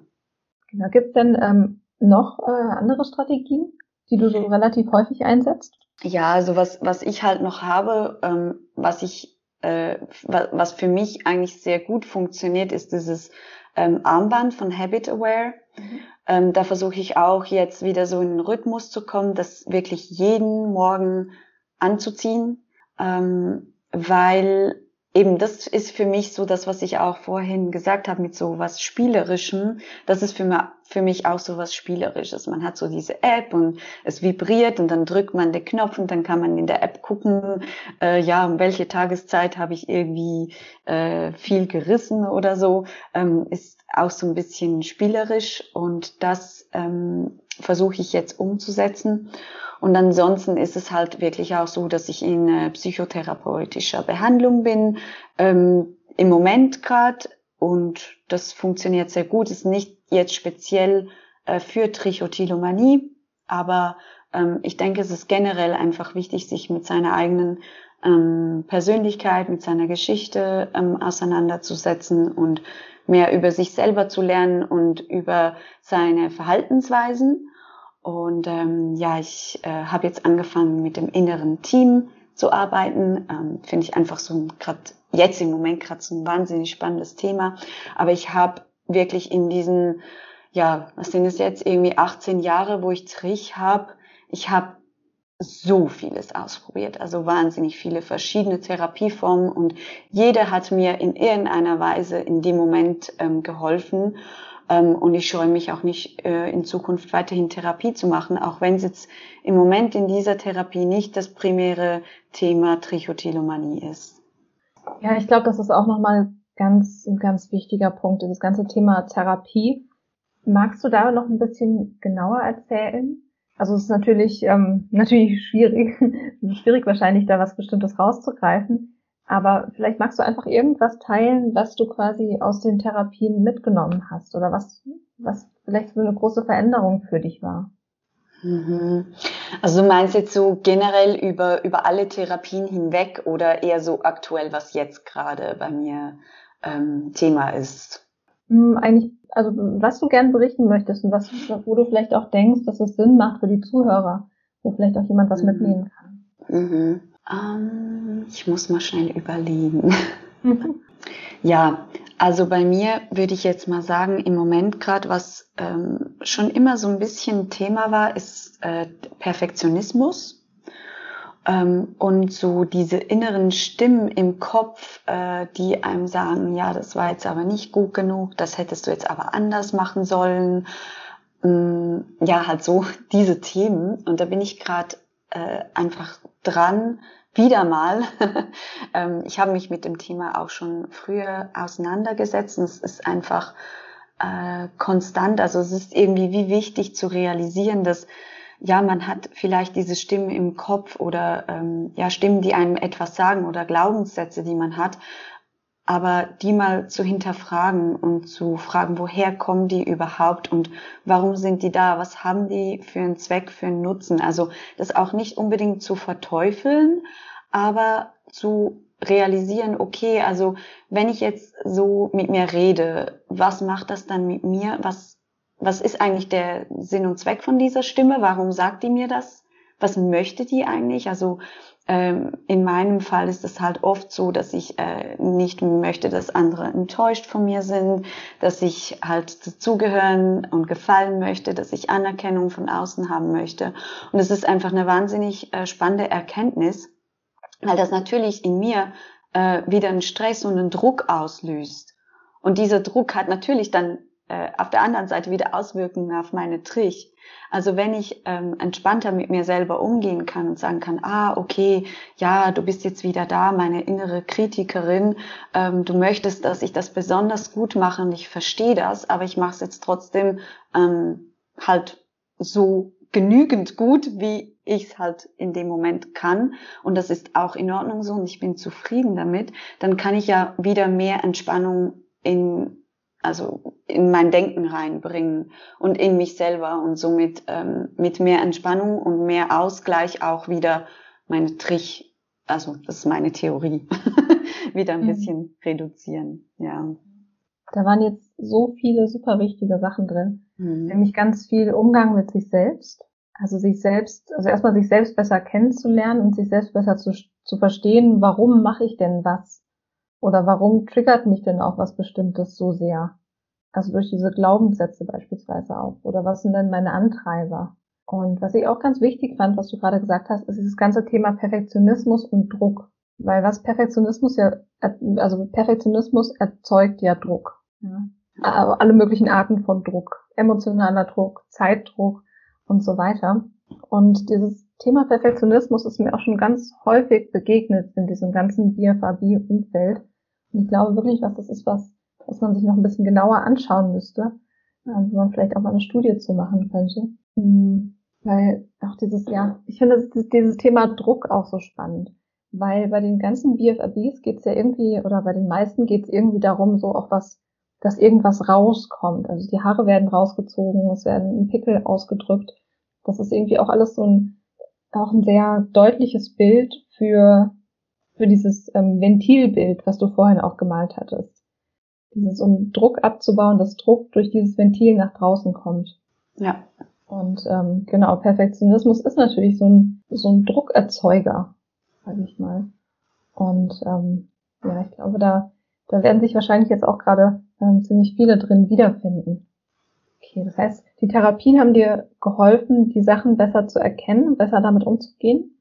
Genau. Gibt es denn ähm, noch äh, andere Strategien, die du so relativ häufig einsetzt? Ja, also was, was ich halt noch habe, ähm, was ich, äh, was für mich eigentlich sehr gut funktioniert, ist dieses ähm, Armband von Habit Aware. Mhm. Ähm, da versuche ich auch jetzt wieder so in den Rhythmus zu kommen, das wirklich jeden Morgen anzuziehen, ähm, weil eben das ist für mich so das, was ich auch vorhin gesagt habe mit so was Spielerischem. Das ist für, mich, für mich auch so was Spielerisches. Man hat so diese App und es vibriert und dann drückt man den Knopf und dann kann man in der App gucken, äh, ja, um welche Tageszeit habe ich irgendwie äh, viel gerissen oder so. Ähm, ist auch so ein bisschen spielerisch und das ähm, versuche ich jetzt umzusetzen. Und ansonsten ist es halt wirklich auch so, dass ich in äh, psychotherapeutischer Behandlung bin, ähm, im Moment gerade. Und das funktioniert sehr gut. Ist nicht jetzt speziell äh, für Trichotillomanie, aber ähm, ich denke, es ist generell einfach wichtig, sich mit seiner eigenen ähm, Persönlichkeit, mit seiner Geschichte ähm, auseinanderzusetzen und mehr über sich selber zu lernen und über seine Verhaltensweisen. Und ähm, ja, ich äh, habe jetzt angefangen mit dem inneren Team zu arbeiten. Ähm, Finde ich einfach so gerade jetzt im Moment gerade so ein wahnsinnig spannendes Thema. Aber ich habe wirklich in diesen, ja, was sind es jetzt, irgendwie 18 Jahre, wo ich Trich habe, ich habe so vieles ausprobiert, also wahnsinnig viele verschiedene Therapieformen und jede hat mir in irgendeiner Weise in dem Moment ähm, geholfen ähm, und ich scheue mich auch nicht äh, in Zukunft weiterhin Therapie zu machen, auch wenn es jetzt im Moment in dieser Therapie nicht das primäre Thema Trichotillomanie ist. Ja, ich glaube, das ist auch nochmal ganz, ein ganz wichtiger Punkt, dieses ganze Thema Therapie. Magst du da noch ein bisschen genauer erzählen? Also es ist natürlich, ähm, natürlich schwierig, schwierig wahrscheinlich da was Bestimmtes rauszugreifen. Aber vielleicht magst du einfach irgendwas teilen, was du quasi aus den Therapien mitgenommen hast oder was, was vielleicht so eine große Veränderung für dich war. Mhm. Also du meinst jetzt so generell über, über alle Therapien hinweg oder eher so aktuell, was jetzt gerade bei mir ähm, Thema ist? Hm, eigentlich also was du gern berichten möchtest und was, wo du vielleicht auch denkst, dass es Sinn macht für die Zuhörer, wo vielleicht auch jemand was mhm. mitnehmen kann. Mhm. Um, ich muss mal schnell überlegen. ja, also bei mir würde ich jetzt mal sagen, im Moment gerade, was ähm, schon immer so ein bisschen Thema war, ist äh, Perfektionismus. Ähm, und so diese inneren Stimmen im Kopf, äh, die einem sagen, ja, das war jetzt aber nicht gut genug, das hättest du jetzt aber anders machen sollen. Ähm, ja, halt so diese Themen. Und da bin ich gerade äh, einfach dran, wieder mal. ähm, ich habe mich mit dem Thema auch schon früher auseinandergesetzt und es ist einfach äh, konstant. Also es ist irgendwie wie wichtig zu realisieren, dass ja, man hat vielleicht diese Stimmen im Kopf oder ähm, ja, Stimmen, die einem etwas sagen oder Glaubenssätze, die man hat, aber die mal zu hinterfragen und zu fragen, woher kommen die überhaupt und warum sind die da, was haben die für einen Zweck, für einen Nutzen. Also das auch nicht unbedingt zu verteufeln, aber zu realisieren, okay, also wenn ich jetzt so mit mir rede, was macht das dann mit mir? Was was ist eigentlich der Sinn und Zweck von dieser Stimme? Warum sagt die mir das? Was möchte die eigentlich? Also ähm, in meinem Fall ist es halt oft so, dass ich äh, nicht möchte, dass andere enttäuscht von mir sind, dass ich halt dazugehören und gefallen möchte, dass ich Anerkennung von außen haben möchte. Und es ist einfach eine wahnsinnig äh, spannende Erkenntnis, weil das natürlich in mir äh, wieder einen Stress und einen Druck auslöst. Und dieser Druck hat natürlich dann äh, auf der anderen Seite wieder Auswirkungen auf meine Trich. Also wenn ich ähm, entspannter mit mir selber umgehen kann und sagen kann, ah, okay, ja, du bist jetzt wieder da, meine innere Kritikerin, ähm, du möchtest, dass ich das besonders gut mache und ich verstehe das, aber ich mache es jetzt trotzdem ähm, halt so genügend gut, wie ich es halt in dem Moment kann und das ist auch in Ordnung so und ich bin zufrieden damit, dann kann ich ja wieder mehr Entspannung in also in mein Denken reinbringen und in mich selber und somit ähm, mit mehr Entspannung und mehr Ausgleich auch wieder meine Trich, also das ist meine Theorie, wieder ein mhm. bisschen reduzieren. Ja. Da waren jetzt so viele super wichtige Sachen drin, mhm. nämlich ganz viel Umgang mit sich selbst, also sich selbst, also erstmal sich selbst besser kennenzulernen und sich selbst besser zu, zu verstehen, warum mache ich denn was? Oder warum triggert mich denn auch was Bestimmtes so sehr? Also durch diese Glaubenssätze beispielsweise auch. Oder was sind denn meine Antreiber? Und was ich auch ganz wichtig fand, was du gerade gesagt hast, ist dieses ganze Thema Perfektionismus und Druck. Weil was Perfektionismus ja, also Perfektionismus erzeugt ja Druck. Ja. Alle möglichen Arten von Druck. Emotionaler Druck, Zeitdruck und so weiter. Und dieses Thema Perfektionismus ist mir auch schon ganz häufig begegnet in diesem ganzen BFAB-Umfeld. Ich glaube wirklich, dass das ist was, was man sich noch ein bisschen genauer anschauen müsste, ähm, wo man vielleicht auch mal eine Studie zu machen könnte. Mhm. Weil auch dieses, ja, ich finde dieses Thema Druck auch so spannend. Weil bei den ganzen BFABs geht es ja irgendwie, oder bei den meisten geht es irgendwie darum, so auch was, dass irgendwas rauskommt. Also die Haare werden rausgezogen, es werden Pickel ausgedrückt Das ist irgendwie auch alles so ein, auch ein sehr deutliches Bild für, für dieses ähm, Ventilbild, was du vorhin auch gemalt hattest. Dieses, um Druck abzubauen, dass Druck durch dieses Ventil nach draußen kommt. Ja. Und ähm, genau, Perfektionismus ist natürlich so ein, so ein Druckerzeuger, sage ich mal. Und ähm, ja, ich glaube, da, da werden sich wahrscheinlich jetzt auch gerade ähm, ziemlich viele drin wiederfinden. Okay, das heißt, die Therapien haben dir geholfen, die Sachen besser zu erkennen, besser damit umzugehen?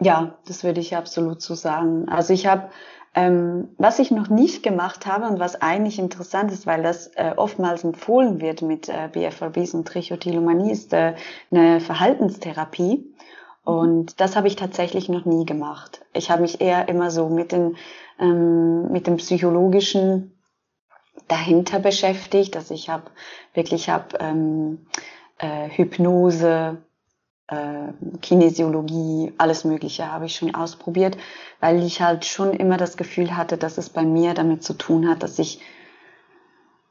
Ja, das würde ich absolut so sagen. Also ich habe, ähm, was ich noch nicht gemacht habe und was eigentlich interessant ist, weil das äh, oftmals empfohlen wird mit äh, BFRBs und Trichotillomanie, ist äh, eine Verhaltenstherapie. Und das habe ich tatsächlich noch nie gemacht. Ich habe mich eher immer so mit den, ähm, mit dem psychologischen dahinter beschäftigt. Also ich habe wirklich hab, ähm, äh, Hypnose, äh, Kinesiologie, alles Mögliche habe ich schon ausprobiert, weil ich halt schon immer das Gefühl hatte, dass es bei mir damit zu tun hat, dass ich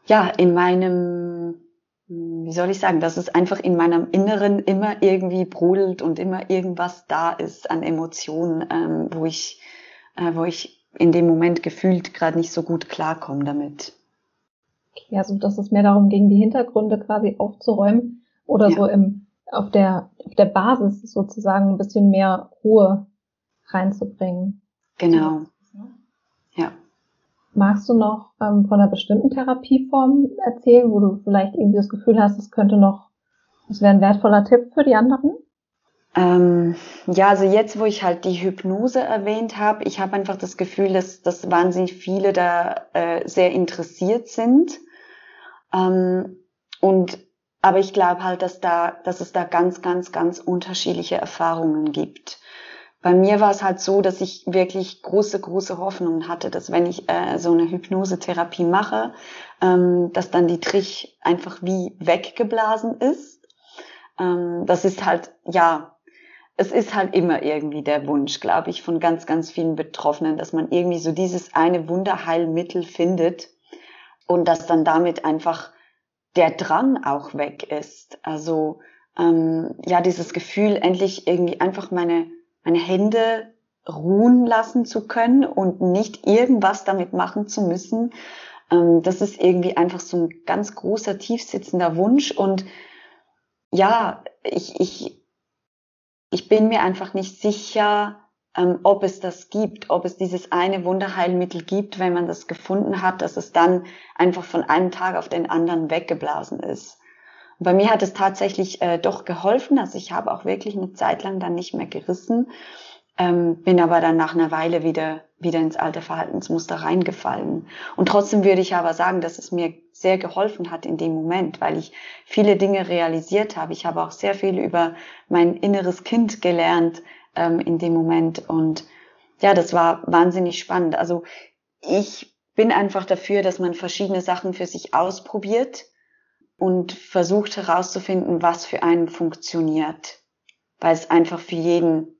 ja in meinem, wie soll ich sagen, dass es einfach in meinem Inneren immer irgendwie brodelt und immer irgendwas da ist an Emotionen, ähm, wo ich, äh, wo ich in dem Moment gefühlt gerade nicht so gut klarkomme damit. Okay, also dass es mehr darum ging, die Hintergründe quasi aufzuräumen oder ja. so im, auf der, auf der Basis sozusagen ein bisschen mehr Ruhe reinzubringen. Genau. Ja. Magst du noch ähm, von einer bestimmten Therapieform erzählen, wo du vielleicht irgendwie das Gefühl hast, es könnte noch, es wäre ein wertvoller Tipp für die anderen? Ähm, ja, also jetzt, wo ich halt die Hypnose erwähnt habe, ich habe einfach das Gefühl, dass, dass wahnsinnig viele da äh, sehr interessiert sind. Ähm, und aber ich glaube halt, dass da, dass es da ganz, ganz, ganz unterschiedliche Erfahrungen gibt. Bei mir war es halt so, dass ich wirklich große, große Hoffnungen hatte, dass wenn ich äh, so eine Hypnosetherapie mache, ähm, dass dann die Trich einfach wie weggeblasen ist. Ähm, das ist halt, ja, es ist halt immer irgendwie der Wunsch, glaube ich, von ganz, ganz vielen Betroffenen, dass man irgendwie so dieses eine Wunderheilmittel findet, und dass dann damit einfach der Drang auch weg ist. Also ähm, ja, dieses Gefühl, endlich irgendwie einfach meine, meine Hände ruhen lassen zu können und nicht irgendwas damit machen zu müssen. Ähm, das ist irgendwie einfach so ein ganz großer, tiefsitzender Wunsch. Und ja, ich, ich, ich bin mir einfach nicht sicher, ähm, ob es das gibt, ob es dieses eine Wunderheilmittel gibt, wenn man das gefunden hat, dass es dann einfach von einem Tag auf den anderen weggeblasen ist. Und bei mir hat es tatsächlich äh, doch geholfen, also ich habe auch wirklich eine Zeit lang dann nicht mehr gerissen, ähm, bin aber dann nach einer Weile wieder wieder ins alte Verhaltensmuster reingefallen. Und trotzdem würde ich aber sagen, dass es mir sehr geholfen hat in dem Moment, weil ich viele Dinge realisiert habe. Ich habe auch sehr viel über mein inneres Kind gelernt, ähm, in dem Moment. Und ja, das war wahnsinnig spannend. Also ich bin einfach dafür, dass man verschiedene Sachen für sich ausprobiert und versucht herauszufinden, was für einen funktioniert, weil es einfach für jeden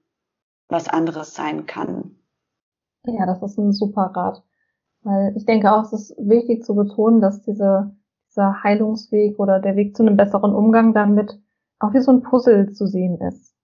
was anderes sein kann. Ja, das ist ein super Rat. Weil ich denke auch, es ist wichtig zu betonen, dass diese, dieser Heilungsweg oder der Weg zu einem besseren Umgang damit auch wie so ein Puzzle zu sehen ist.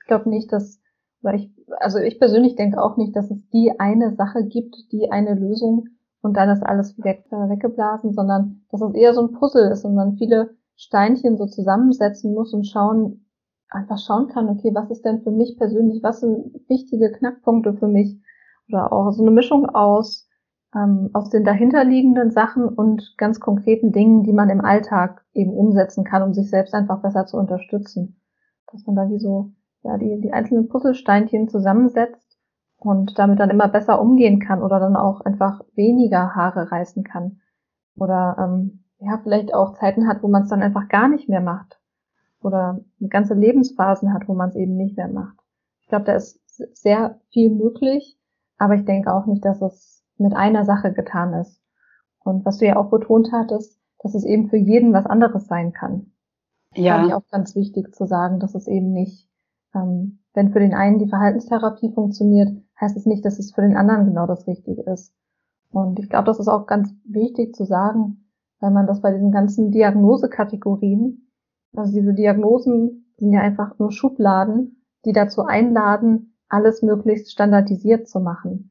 Ich glaube nicht, dass weil ich, also ich persönlich denke auch nicht, dass es die eine Sache gibt, die eine Lösung und dann ist alles weg, äh, weggeblasen, sondern dass es eher so ein Puzzle ist und man viele Steinchen so zusammensetzen muss und schauen, einfach schauen kann, okay, was ist denn für mich persönlich, was sind wichtige Knackpunkte für mich? Oder auch so eine Mischung aus ähm, aus den dahinterliegenden Sachen und ganz konkreten Dingen, die man im Alltag eben umsetzen kann, um sich selbst einfach besser zu unterstützen, dass man da wie so ja, die, die einzelnen Puzzlesteinchen zusammensetzt und damit dann immer besser umgehen kann oder dann auch einfach weniger Haare reißen kann. Oder ähm, ja, vielleicht auch Zeiten hat, wo man es dann einfach gar nicht mehr macht. Oder ganze Lebensphasen hat, wo man es eben nicht mehr macht. Ich glaube, da ist sehr viel möglich, aber ich denke auch nicht, dass es mit einer Sache getan ist. Und was du ja auch betont hattest, dass es eben für jeden was anderes sein kann. Ja. Fand ich auch ganz wichtig zu sagen, dass es eben nicht ähm, wenn für den einen die Verhaltenstherapie funktioniert, heißt es nicht, dass es für den anderen genau das Richtige ist. Und ich glaube, das ist auch ganz wichtig zu sagen, weil man das bei diesen ganzen Diagnosekategorien Also diese Diagnosen sind ja einfach nur Schubladen, die dazu einladen, alles möglichst standardisiert zu machen.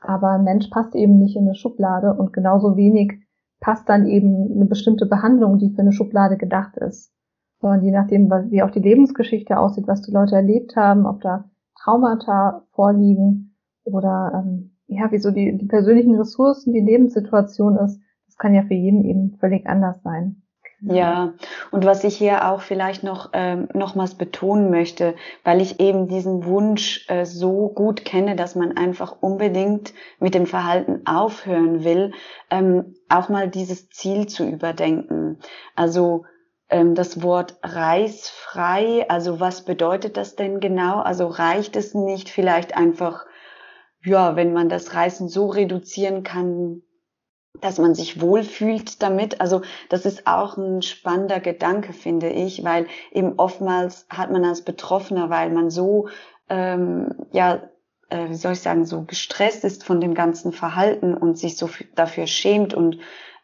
Aber ein Mensch passt eben nicht in eine Schublade und genauso wenig passt dann eben eine bestimmte Behandlung, die für eine Schublade gedacht ist. Sondern je nachdem, wie auch die Lebensgeschichte aussieht, was die Leute erlebt haben, ob da Traumata vorliegen oder ähm, ja, wie so die, die persönlichen Ressourcen, die Lebenssituation ist, das kann ja für jeden eben völlig anders sein. Ja, und was ich hier auch vielleicht noch ähm, nochmals betonen möchte, weil ich eben diesen Wunsch äh, so gut kenne, dass man einfach unbedingt mit dem Verhalten aufhören will, ähm, auch mal dieses Ziel zu überdenken. Also das Wort reißfrei, also was bedeutet das denn genau? Also reicht es nicht vielleicht einfach, ja, wenn man das Reißen so reduzieren kann, dass man sich wohlfühlt damit. Also das ist auch ein spannender Gedanke, finde ich, weil eben oftmals hat man als Betroffener, weil man so, ähm, ja, äh, wie soll ich sagen, so gestresst ist von dem ganzen Verhalten und sich so dafür schämt und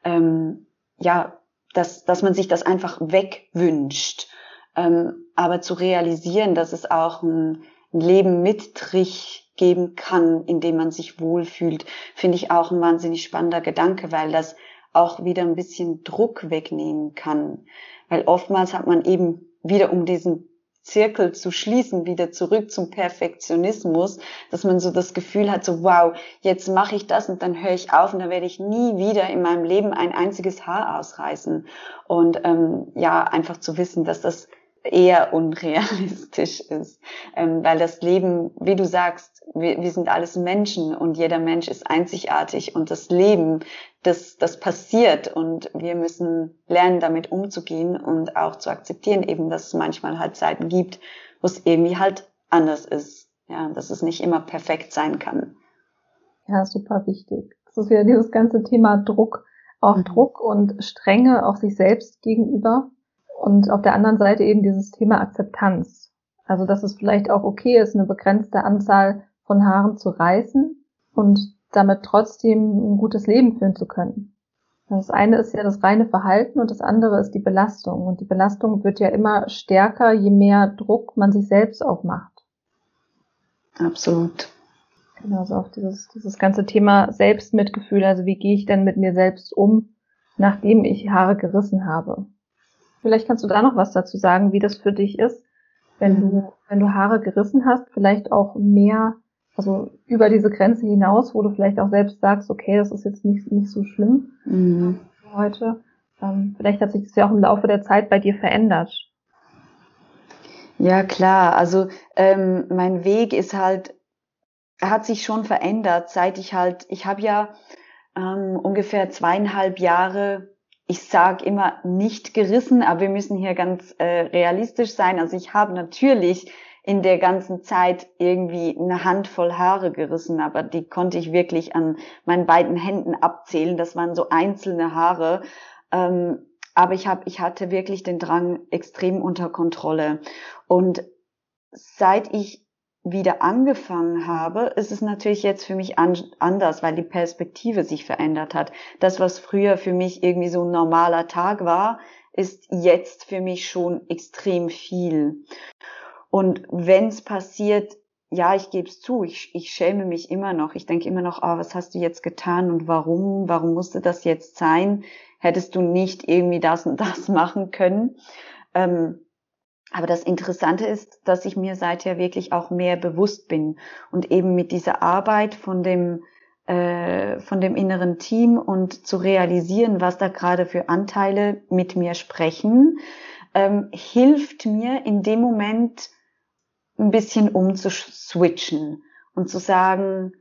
ähm, ja, dass, dass man sich das einfach wegwünscht. Ähm, aber zu realisieren, dass es auch ein, ein Leben mit Trich geben kann, indem man sich wohlfühlt, finde ich auch ein wahnsinnig spannender Gedanke, weil das auch wieder ein bisschen Druck wegnehmen kann. Weil oftmals hat man eben wieder um diesen Zirkel zu schließen, wieder zurück zum Perfektionismus, dass man so das Gefühl hat, so wow, jetzt mache ich das und dann höre ich auf und dann werde ich nie wieder in meinem Leben ein einziges Haar ausreißen. Und ähm, ja, einfach zu wissen, dass das eher unrealistisch ist, ähm, weil das Leben, wie du sagst, wir, wir sind alles Menschen und jeder Mensch ist einzigartig und das Leben, das, das passiert und wir müssen lernen, damit umzugehen und auch zu akzeptieren, eben, dass es manchmal halt Zeiten gibt, wo es irgendwie halt anders ist, ja, dass es nicht immer perfekt sein kann. Ja, super wichtig. Das ist ja dieses ganze Thema Druck, auch mhm. Druck und Strenge auf sich selbst gegenüber und auf der anderen Seite eben dieses Thema Akzeptanz. Also, dass es vielleicht auch okay ist, eine begrenzte Anzahl von Haaren zu reißen und damit trotzdem ein gutes Leben führen zu können. Das eine ist ja das reine Verhalten und das andere ist die Belastung. Und die Belastung wird ja immer stärker, je mehr Druck man sich selbst auch macht. Absolut. Genau, also auch dieses, dieses ganze Thema Selbstmitgefühl. Also wie gehe ich denn mit mir selbst um, nachdem ich Haare gerissen habe? Vielleicht kannst du da noch was dazu sagen, wie das für dich ist, wenn du, mhm. wenn du Haare gerissen hast, vielleicht auch mehr, also über diese Grenze hinaus, wo du vielleicht auch selbst sagst, okay, das ist jetzt nicht, nicht so schlimm mhm. heute. Ähm, vielleicht hat sich das ja auch im Laufe der Zeit bei dir verändert. Ja, klar. Also ähm, mein Weg ist halt, hat sich schon verändert, seit ich halt, ich habe ja ähm, ungefähr zweieinhalb Jahre ich sage immer nicht gerissen, aber wir müssen hier ganz äh, realistisch sein. Also ich habe natürlich in der ganzen Zeit irgendwie eine Handvoll Haare gerissen, aber die konnte ich wirklich an meinen beiden Händen abzählen. Das waren so einzelne Haare. Ähm, aber ich habe, ich hatte wirklich den Drang extrem unter Kontrolle. Und seit ich wieder angefangen habe, ist es natürlich jetzt für mich an, anders, weil die Perspektive sich verändert hat. Das, was früher für mich irgendwie so ein normaler Tag war, ist jetzt für mich schon extrem viel. Und wenn es passiert, ja, ich gebe es zu, ich, ich schäme mich immer noch. Ich denke immer noch, oh, was hast du jetzt getan und warum? Warum musste das jetzt sein? Hättest du nicht irgendwie das und das machen können? Ähm, aber das Interessante ist, dass ich mir seither wirklich auch mehr bewusst bin und eben mit dieser Arbeit von dem äh, von dem inneren Team und zu realisieren, was da gerade für Anteile mit mir sprechen, ähm, hilft mir in dem Moment ein bisschen umzuswitchen und zu sagen,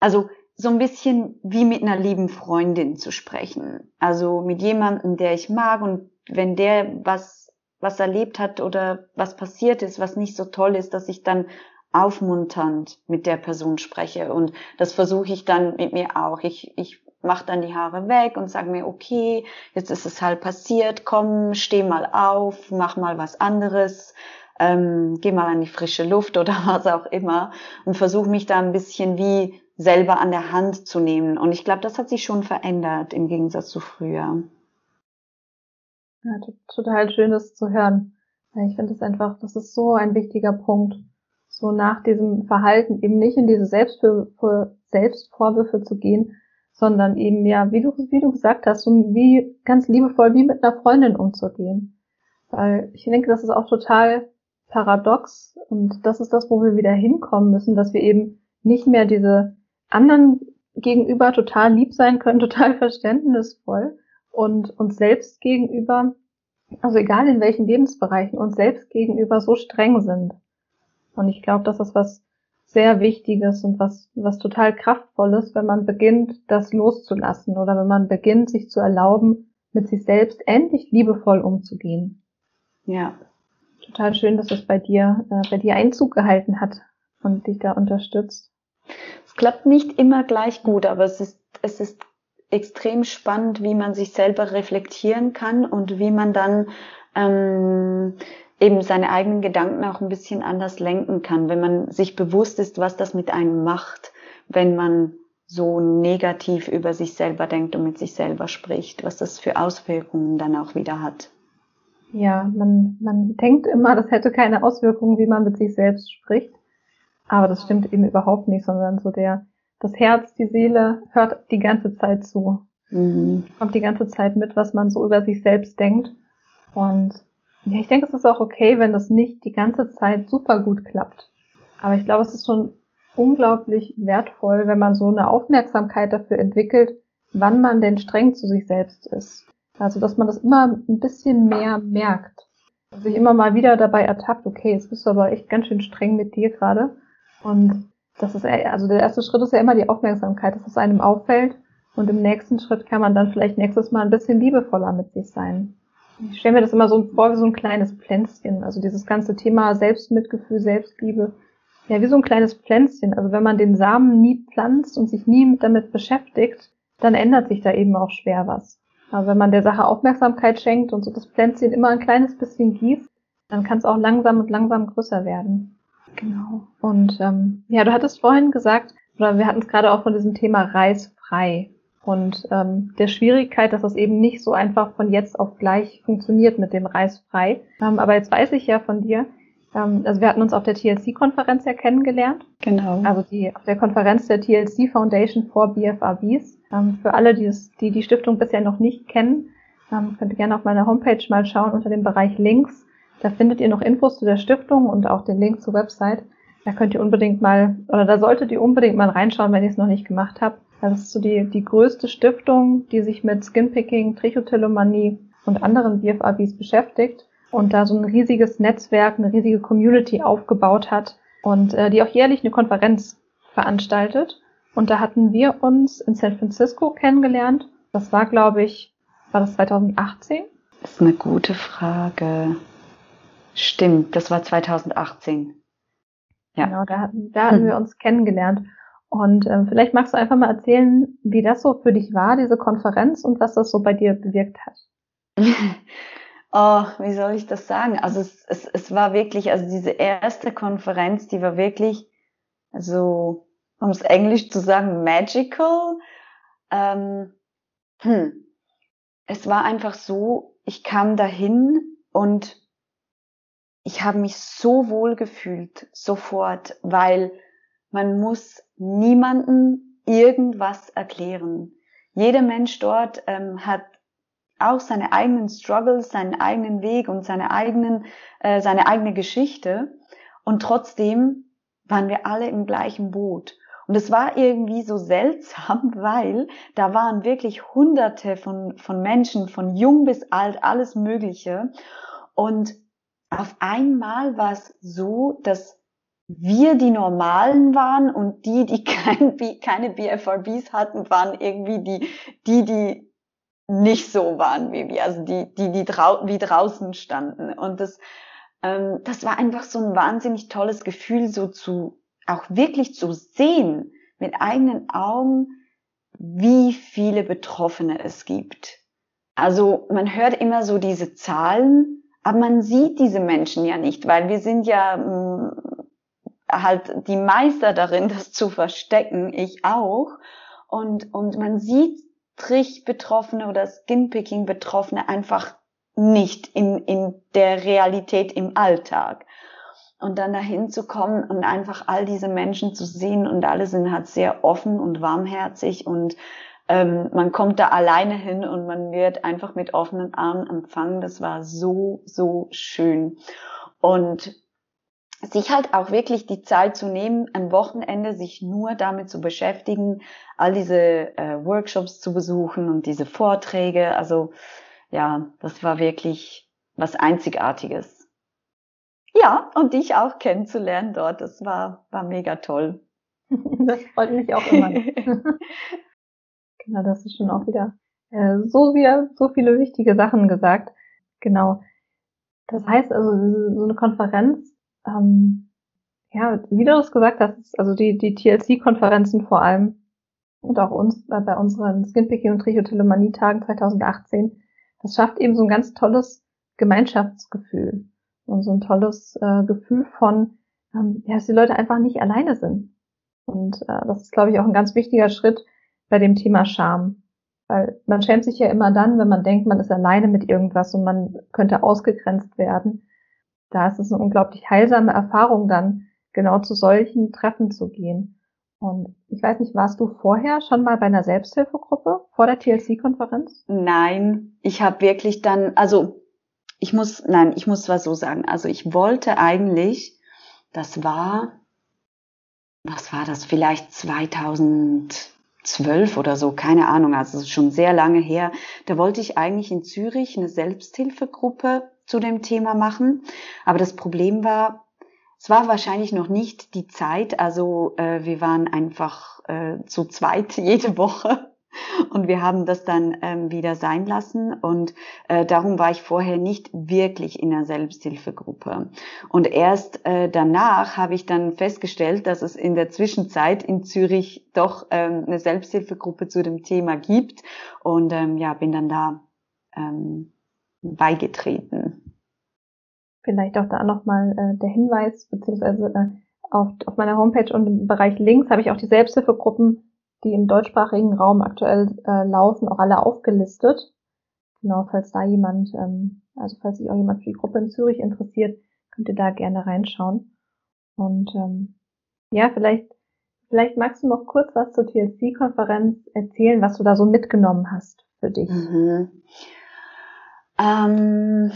also so ein bisschen wie mit einer lieben Freundin zu sprechen. Also mit jemandem, der ich mag und wenn der was was erlebt hat oder was passiert ist, was nicht so toll ist, dass ich dann aufmunternd mit der Person spreche. Und das versuche ich dann mit mir auch. Ich, ich mache dann die Haare weg und sage mir, okay, jetzt ist es halt passiert, komm, steh mal auf, mach mal was anderes, ähm, geh mal an die frische Luft oder was auch immer und versuche mich da ein bisschen wie selber an der Hand zu nehmen. Und ich glaube, das hat sich schon verändert im Gegensatz zu früher. Ja, total schön, das zu hören. Ich finde es einfach, das ist so ein wichtiger Punkt. So nach diesem Verhalten eben nicht in diese Selbstvorwürfe, Selbstvorwürfe zu gehen, sondern eben ja, wie du, wie du gesagt hast, so wie ganz liebevoll wie mit einer Freundin umzugehen. Weil ich denke, das ist auch total paradox und das ist das, wo wir wieder hinkommen müssen, dass wir eben nicht mehr diese anderen gegenüber total lieb sein können, total verständnisvoll und uns selbst gegenüber, also egal in welchen Lebensbereichen, uns selbst gegenüber so streng sind. Und ich glaube, das ist was sehr Wichtiges und was, was total Kraftvolles, wenn man beginnt, das loszulassen oder wenn man beginnt, sich zu erlauben, mit sich selbst endlich liebevoll umzugehen. Ja. Total schön, dass es bei dir, äh, bei dir Einzug gehalten hat und dich da unterstützt. Es klappt nicht immer gleich gut, aber es ist, es ist extrem spannend, wie man sich selber reflektieren kann und wie man dann ähm, eben seine eigenen Gedanken auch ein bisschen anders lenken kann, wenn man sich bewusst ist, was das mit einem macht, wenn man so negativ über sich selber denkt und mit sich selber spricht, was das für Auswirkungen dann auch wieder hat. Ja, man, man denkt immer, das hätte keine Auswirkungen, wie man mit sich selbst spricht. Aber das stimmt eben überhaupt nicht, sondern so der, das Herz, die Seele hört die ganze Zeit zu. Mhm. Kommt die ganze Zeit mit, was man so über sich selbst denkt. Und ja, ich denke, es ist auch okay, wenn das nicht die ganze Zeit super gut klappt. Aber ich glaube, es ist schon unglaublich wertvoll, wenn man so eine Aufmerksamkeit dafür entwickelt, wann man denn streng zu sich selbst ist. Also, dass man das immer ein bisschen mehr merkt. Sich immer mal wieder dabei ertappt, okay, jetzt bist du aber echt ganz schön streng mit dir gerade. Und das ist, also der erste Schritt ist ja immer die Aufmerksamkeit, dass es einem auffällt. Und im nächsten Schritt kann man dann vielleicht nächstes Mal ein bisschen liebevoller mit sich sein. Ich stelle mir das immer so vor wie so ein kleines Pflänzchen. Also dieses ganze Thema Selbstmitgefühl, Selbstliebe. Ja, wie so ein kleines Pflänzchen. Also wenn man den Samen nie pflanzt und sich nie damit beschäftigt, dann ändert sich da eben auch schwer was. Aber wenn man der Sache Aufmerksamkeit schenkt und so das Pflänzchen immer ein kleines bisschen gießt, dann kann es auch langsam und langsam größer werden. Genau. Und ähm, ja, du hattest vorhin gesagt, oder wir hatten es gerade auch von diesem Thema reisfrei und ähm, der Schwierigkeit, dass das eben nicht so einfach von jetzt auf gleich funktioniert mit dem Reisfrei. Ähm, aber jetzt weiß ich ja von dir, ähm, also wir hatten uns auf der TLC-Konferenz ja kennengelernt. Genau. Also die auf der Konferenz der TLC Foundation for BFRBs. Ähm, für alle, die, es, die die Stiftung bisher noch nicht kennen, ähm, könnt ihr gerne auf meiner Homepage mal schauen unter dem Bereich Links. Da findet ihr noch Infos zu der Stiftung und auch den Link zur Website. Da könnt ihr unbedingt mal, oder da solltet ihr unbedingt mal reinschauen, wenn ihr es noch nicht gemacht habt. Das ist so die, die größte Stiftung, die sich mit Skinpicking, Trichotillomanie und anderen BFABs beschäftigt und da so ein riesiges Netzwerk, eine riesige Community aufgebaut hat und äh, die auch jährlich eine Konferenz veranstaltet. Und da hatten wir uns in San Francisco kennengelernt. Das war, glaube ich, war das 2018? Das ist eine gute Frage. Stimmt, das war 2018. Ja. Genau, da, hatten, da hatten wir uns kennengelernt. Und ähm, vielleicht magst du einfach mal erzählen, wie das so für dich war, diese Konferenz und was das so bei dir bewirkt hat. oh, wie soll ich das sagen? Also es, es, es war wirklich, also diese erste Konferenz, die war wirklich so, um es Englisch zu sagen, magical. Ähm, hm. Es war einfach so, ich kam dahin und ich habe mich so wohl gefühlt sofort, weil man muss niemanden irgendwas erklären. Jeder Mensch dort ähm, hat auch seine eigenen Struggles, seinen eigenen Weg und seine eigenen, äh, seine eigene Geschichte. Und trotzdem waren wir alle im gleichen Boot. Und es war irgendwie so seltsam, weil da waren wirklich hunderte von, von Menschen, von jung bis alt, alles Mögliche. Und auf einmal war es so, dass wir die Normalen waren und die, die kein, keine BFRBs hatten, waren irgendwie die, die, die nicht so waren wie wir, also die, die, die drau wie draußen standen. Und das, ähm, das war einfach so ein wahnsinnig tolles Gefühl, so zu, auch wirklich zu sehen mit eigenen Augen, wie viele Betroffene es gibt. Also man hört immer so diese Zahlen, aber man sieht diese Menschen ja nicht, weil wir sind ja mh, mm, halt die Meister darin, das zu verstecken, ich auch. Und, und man sieht Trich-Betroffene oder Skinpicking-Betroffene einfach nicht in, in der Realität im Alltag. Und dann dahin zu kommen und einfach all diese Menschen zu sehen und alle sind halt sehr offen und warmherzig und ähm, man kommt da alleine hin und man wird einfach mit offenen Armen empfangen. Das war so, so schön. Und sich halt auch wirklich die Zeit zu nehmen, am Wochenende sich nur damit zu beschäftigen, all diese äh, Workshops zu besuchen und diese Vorträge. Also ja, das war wirklich was Einzigartiges. Ja, und dich auch kennenzulernen dort, das war, war mega toll. Das freut mich auch immer. genau, das ist schon auch wieder äh, so wieder so viele wichtige Sachen gesagt. Genau. Das heißt also, so eine Konferenz, ähm, ja, wie du es gesagt hast, also die, die TLC-Konferenzen vor allem und auch uns äh, bei unseren Skinpicking und Trichotillomanie-Tagen 2018, das schafft eben so ein ganz tolles Gemeinschaftsgefühl und so ein tolles äh, Gefühl von, ähm, ja, dass die Leute einfach nicht alleine sind. Und äh, das ist, glaube ich, auch ein ganz wichtiger Schritt bei dem Thema Scham. Weil man schämt sich ja immer dann, wenn man denkt, man ist alleine mit irgendwas und man könnte ausgegrenzt werden. Da ist es eine unglaublich heilsame Erfahrung dann, genau zu solchen Treffen zu gehen. Und ich weiß nicht, warst du vorher schon mal bei einer Selbsthilfegruppe vor der TLC-Konferenz? Nein, ich habe wirklich dann, also ich muss, nein, ich muss zwar so sagen, also ich wollte eigentlich, das war, was war das, vielleicht 2012 oder so, keine Ahnung, also es ist schon sehr lange her, da wollte ich eigentlich in Zürich eine Selbsthilfegruppe zu dem Thema machen, aber das Problem war, es war wahrscheinlich noch nicht die Zeit, also äh, wir waren einfach äh, zu zweit jede Woche und wir haben das dann ähm, wieder sein lassen und äh, darum war ich vorher nicht wirklich in einer Selbsthilfegruppe. Und erst äh, danach habe ich dann festgestellt, dass es in der Zwischenzeit in Zürich doch ähm, eine Selbsthilfegruppe zu dem Thema gibt und ähm, ja, bin dann da ähm, beigetreten. Vielleicht auch da nochmal äh, der Hinweis, beziehungsweise äh, auf, auf meiner Homepage und im Bereich Links habe ich auch die Selbsthilfegruppen, die im deutschsprachigen Raum aktuell äh, laufen, auch alle aufgelistet. Genau, falls da jemand, ähm, also falls sich auch jemand für die Gruppe in Zürich interessiert, könnt ihr da gerne reinschauen. Und ähm, ja, vielleicht, vielleicht magst du noch kurz was zur TLC-Konferenz erzählen, was du da so mitgenommen hast für dich. Mhm. Ähm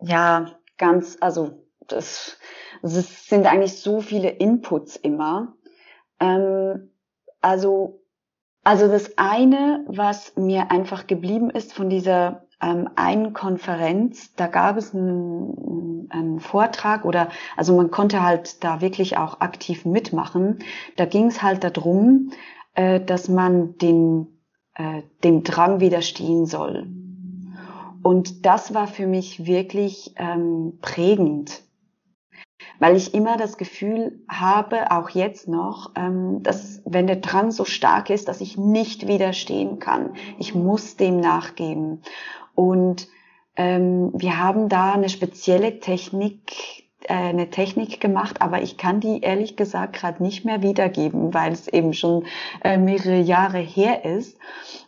ja, ganz, also das, das sind eigentlich so viele Inputs immer. Ähm, also, also das eine, was mir einfach geblieben ist von dieser ähm, einen Konferenz, da gab es einen, einen Vortrag oder also man konnte halt da wirklich auch aktiv mitmachen. Da ging es halt darum, äh, dass man den, äh, dem Drang widerstehen soll. Und das war für mich wirklich ähm, prägend, weil ich immer das Gefühl habe, auch jetzt noch, ähm, dass wenn der Drang so stark ist, dass ich nicht widerstehen kann. Ich muss dem nachgeben. Und ähm, wir haben da eine spezielle Technik, äh, eine Technik gemacht, aber ich kann die ehrlich gesagt gerade nicht mehr wiedergeben, weil es eben schon äh, mehrere Jahre her ist.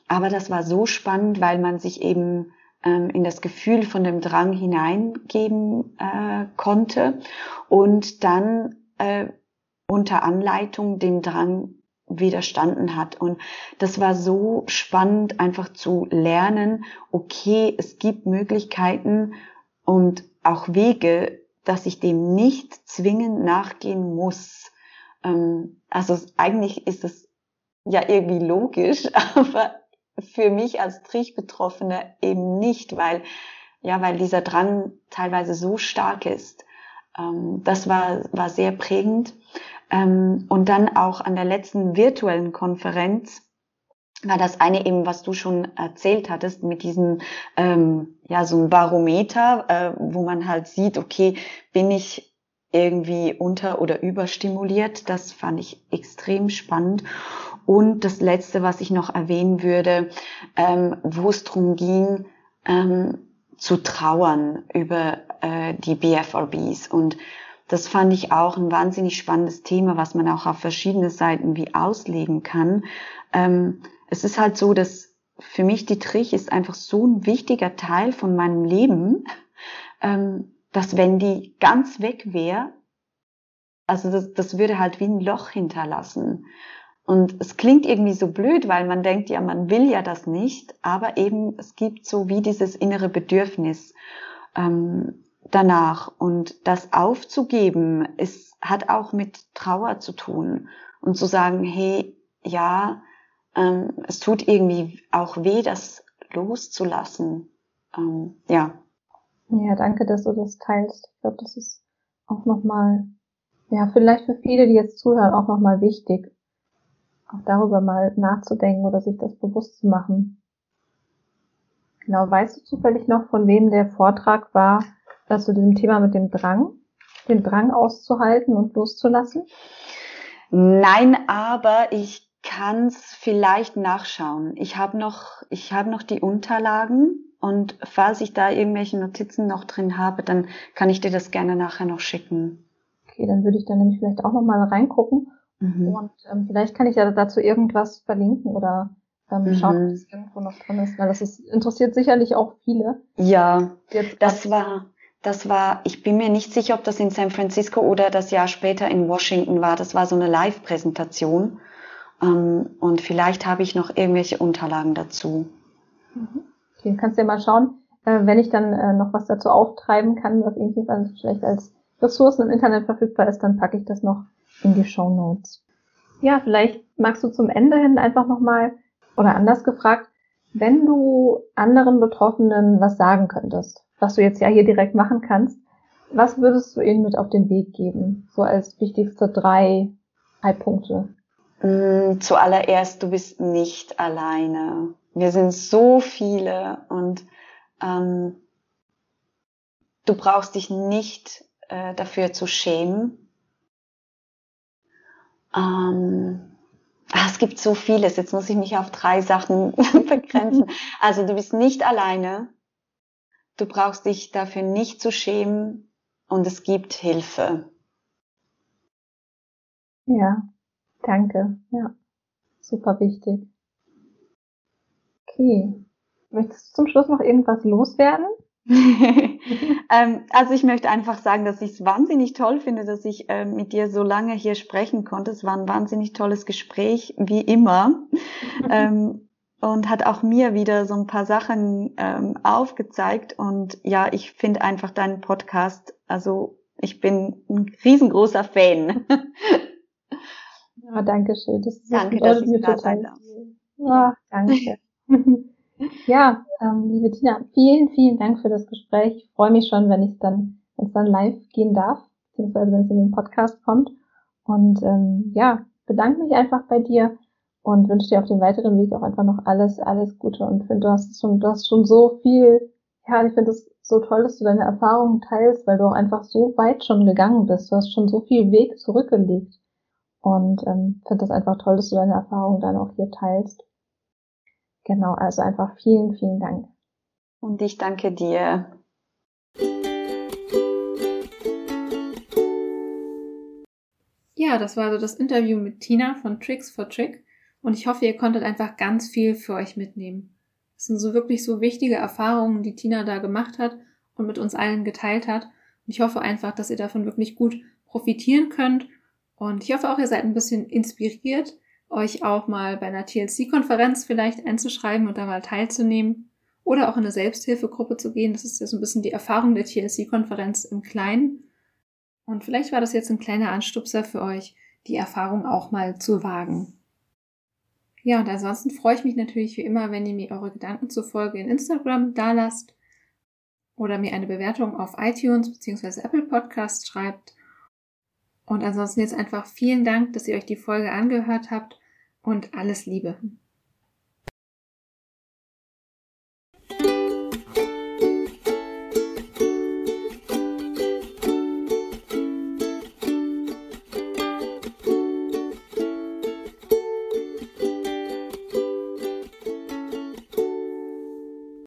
Aber das war so spannend, weil man sich eben in das Gefühl von dem Drang hineingeben äh, konnte und dann äh, unter Anleitung dem Drang widerstanden hat. Und das war so spannend, einfach zu lernen, okay, es gibt Möglichkeiten und auch Wege, dass ich dem nicht zwingend nachgehen muss. Ähm, also eigentlich ist es ja irgendwie logisch, aber für mich als Trichbetroffene eben nicht, weil, ja, weil dieser Drang teilweise so stark ist. Ähm, das war, war sehr prägend. Ähm, und dann auch an der letzten virtuellen Konferenz war das eine eben, was du schon erzählt hattest, mit diesem, ähm, ja, so ein Barometer, äh, wo man halt sieht, okay, bin ich irgendwie unter- oder überstimuliert. Das fand ich extrem spannend. Und das Letzte, was ich noch erwähnen würde, ähm, wo es darum ging, ähm, zu trauern über äh, die BFRBs. Und das fand ich auch ein wahnsinnig spannendes Thema, was man auch auf verschiedene Seiten wie auslegen kann. Ähm, es ist halt so, dass für mich die Trich ist einfach so ein wichtiger Teil von meinem Leben, ähm, dass wenn die ganz weg wäre, also das, das würde halt wie ein Loch hinterlassen. Und es klingt irgendwie so blöd, weil man denkt, ja, man will ja das nicht, aber eben es gibt so wie dieses innere Bedürfnis ähm, danach. Und das aufzugeben, ist, hat auch mit Trauer zu tun. Und zu sagen, hey, ja, ähm, es tut irgendwie auch weh, das loszulassen. Ähm, ja. Ja, danke, dass du das teilst. Ich glaube, das ist auch nochmal, ja, vielleicht für viele, die jetzt zuhören, auch nochmal wichtig, auch darüber mal nachzudenken oder sich das bewusst zu machen. Genau, weißt du zufällig noch, von wem der Vortrag war, dass zu diesem Thema mit dem Drang, den Drang auszuhalten und loszulassen? Nein, aber ich kann es vielleicht nachschauen. Ich habe noch, ich habe noch die Unterlagen und falls ich da irgendwelche Notizen noch drin habe, dann kann ich dir das gerne nachher noch schicken. Okay, dann würde ich da nämlich vielleicht auch noch mal reingucken mhm. und ähm, vielleicht kann ich ja dazu irgendwas verlinken oder ähm, mhm. schauen, ob es irgendwo noch drin ist, weil das ist, interessiert sicherlich auch viele. Ja, das war, das war, ich bin mir nicht sicher, ob das in San Francisco oder das Jahr später in Washington war. Das war so eine Live-Präsentation. Ähm, und vielleicht habe ich noch irgendwelche Unterlagen dazu. Mhm. Okay, kannst du ja mal schauen, äh, wenn ich dann äh, noch was dazu auftreiben kann, was irgendwie vielleicht als Ressourcen im Internet verfügbar ist, dann packe ich das noch in die Show Notes. Ja, vielleicht magst du zum Ende hin einfach nochmal oder anders gefragt, wenn du anderen Betroffenen was sagen könntest, was du jetzt ja hier direkt machen kannst, was würdest du ihnen mit auf den Weg geben? So als wichtigste drei, drei Punkte. Mm, zuallererst, du bist nicht alleine. Wir sind so viele und ähm, du brauchst dich nicht äh, dafür zu schämen. Ähm, ach, es gibt so vieles. Jetzt muss ich mich auf drei Sachen begrenzen. Also du bist nicht alleine. Du brauchst dich dafür nicht zu schämen und es gibt Hilfe. Ja, Danke, ja. Super wichtig. Okay. Möchtest du zum Schluss noch irgendwas loswerden? ähm, also ich möchte einfach sagen, dass ich es wahnsinnig toll finde, dass ich äh, mit dir so lange hier sprechen konnte. Es war ein wahnsinnig tolles Gespräch, wie immer. ähm, und hat auch mir wieder so ein paar Sachen ähm, aufgezeigt. Und ja, ich finde einfach deinen Podcast, also ich bin ein riesengroßer Fan. Ja, danke schön. Das ist danke, dass ich da sein darf. Ja, danke. Ja, ähm, liebe Tina, vielen, vielen Dank für das Gespräch. Ich freue mich schon, wenn ich dann, wenn es dann live gehen darf, beziehungsweise wenn es in den Podcast kommt. Und ähm, ja, bedanke mich einfach bei dir und wünsche dir auf dem weiteren Weg auch einfach noch alles, alles Gute und finde, du hast schon, du hast schon so viel, ja, ich finde es so toll, dass du deine Erfahrungen teilst, weil du auch einfach so weit schon gegangen bist. Du hast schon so viel Weg zurückgelegt. Und ähm, finde das einfach toll, dass du deine Erfahrungen dann auch hier teilst. Genau, also einfach vielen, vielen Dank. Und ich danke dir. Ja, das war also das Interview mit Tina von Tricks for Trick. Und ich hoffe, ihr konntet einfach ganz viel für euch mitnehmen. Es sind so wirklich so wichtige Erfahrungen, die Tina da gemacht hat und mit uns allen geteilt hat. Und ich hoffe einfach, dass ihr davon wirklich gut profitieren könnt und ich hoffe auch, ihr seid ein bisschen inspiriert, euch auch mal bei einer TLC-Konferenz vielleicht einzuschreiben und da mal teilzunehmen oder auch in eine Selbsthilfegruppe zu gehen. Das ist ja so ein bisschen die Erfahrung der TLC-Konferenz im Kleinen. Und vielleicht war das jetzt ein kleiner Anstupser für euch, die Erfahrung auch mal zu wagen. Ja, und ansonsten freue ich mich natürlich wie immer, wenn ihr mir eure Gedanken zur Folge in Instagram dalasst oder mir eine Bewertung auf iTunes bzw. Apple Podcasts schreibt und ansonsten jetzt einfach vielen Dank, dass ihr euch die Folge angehört habt und alles Liebe.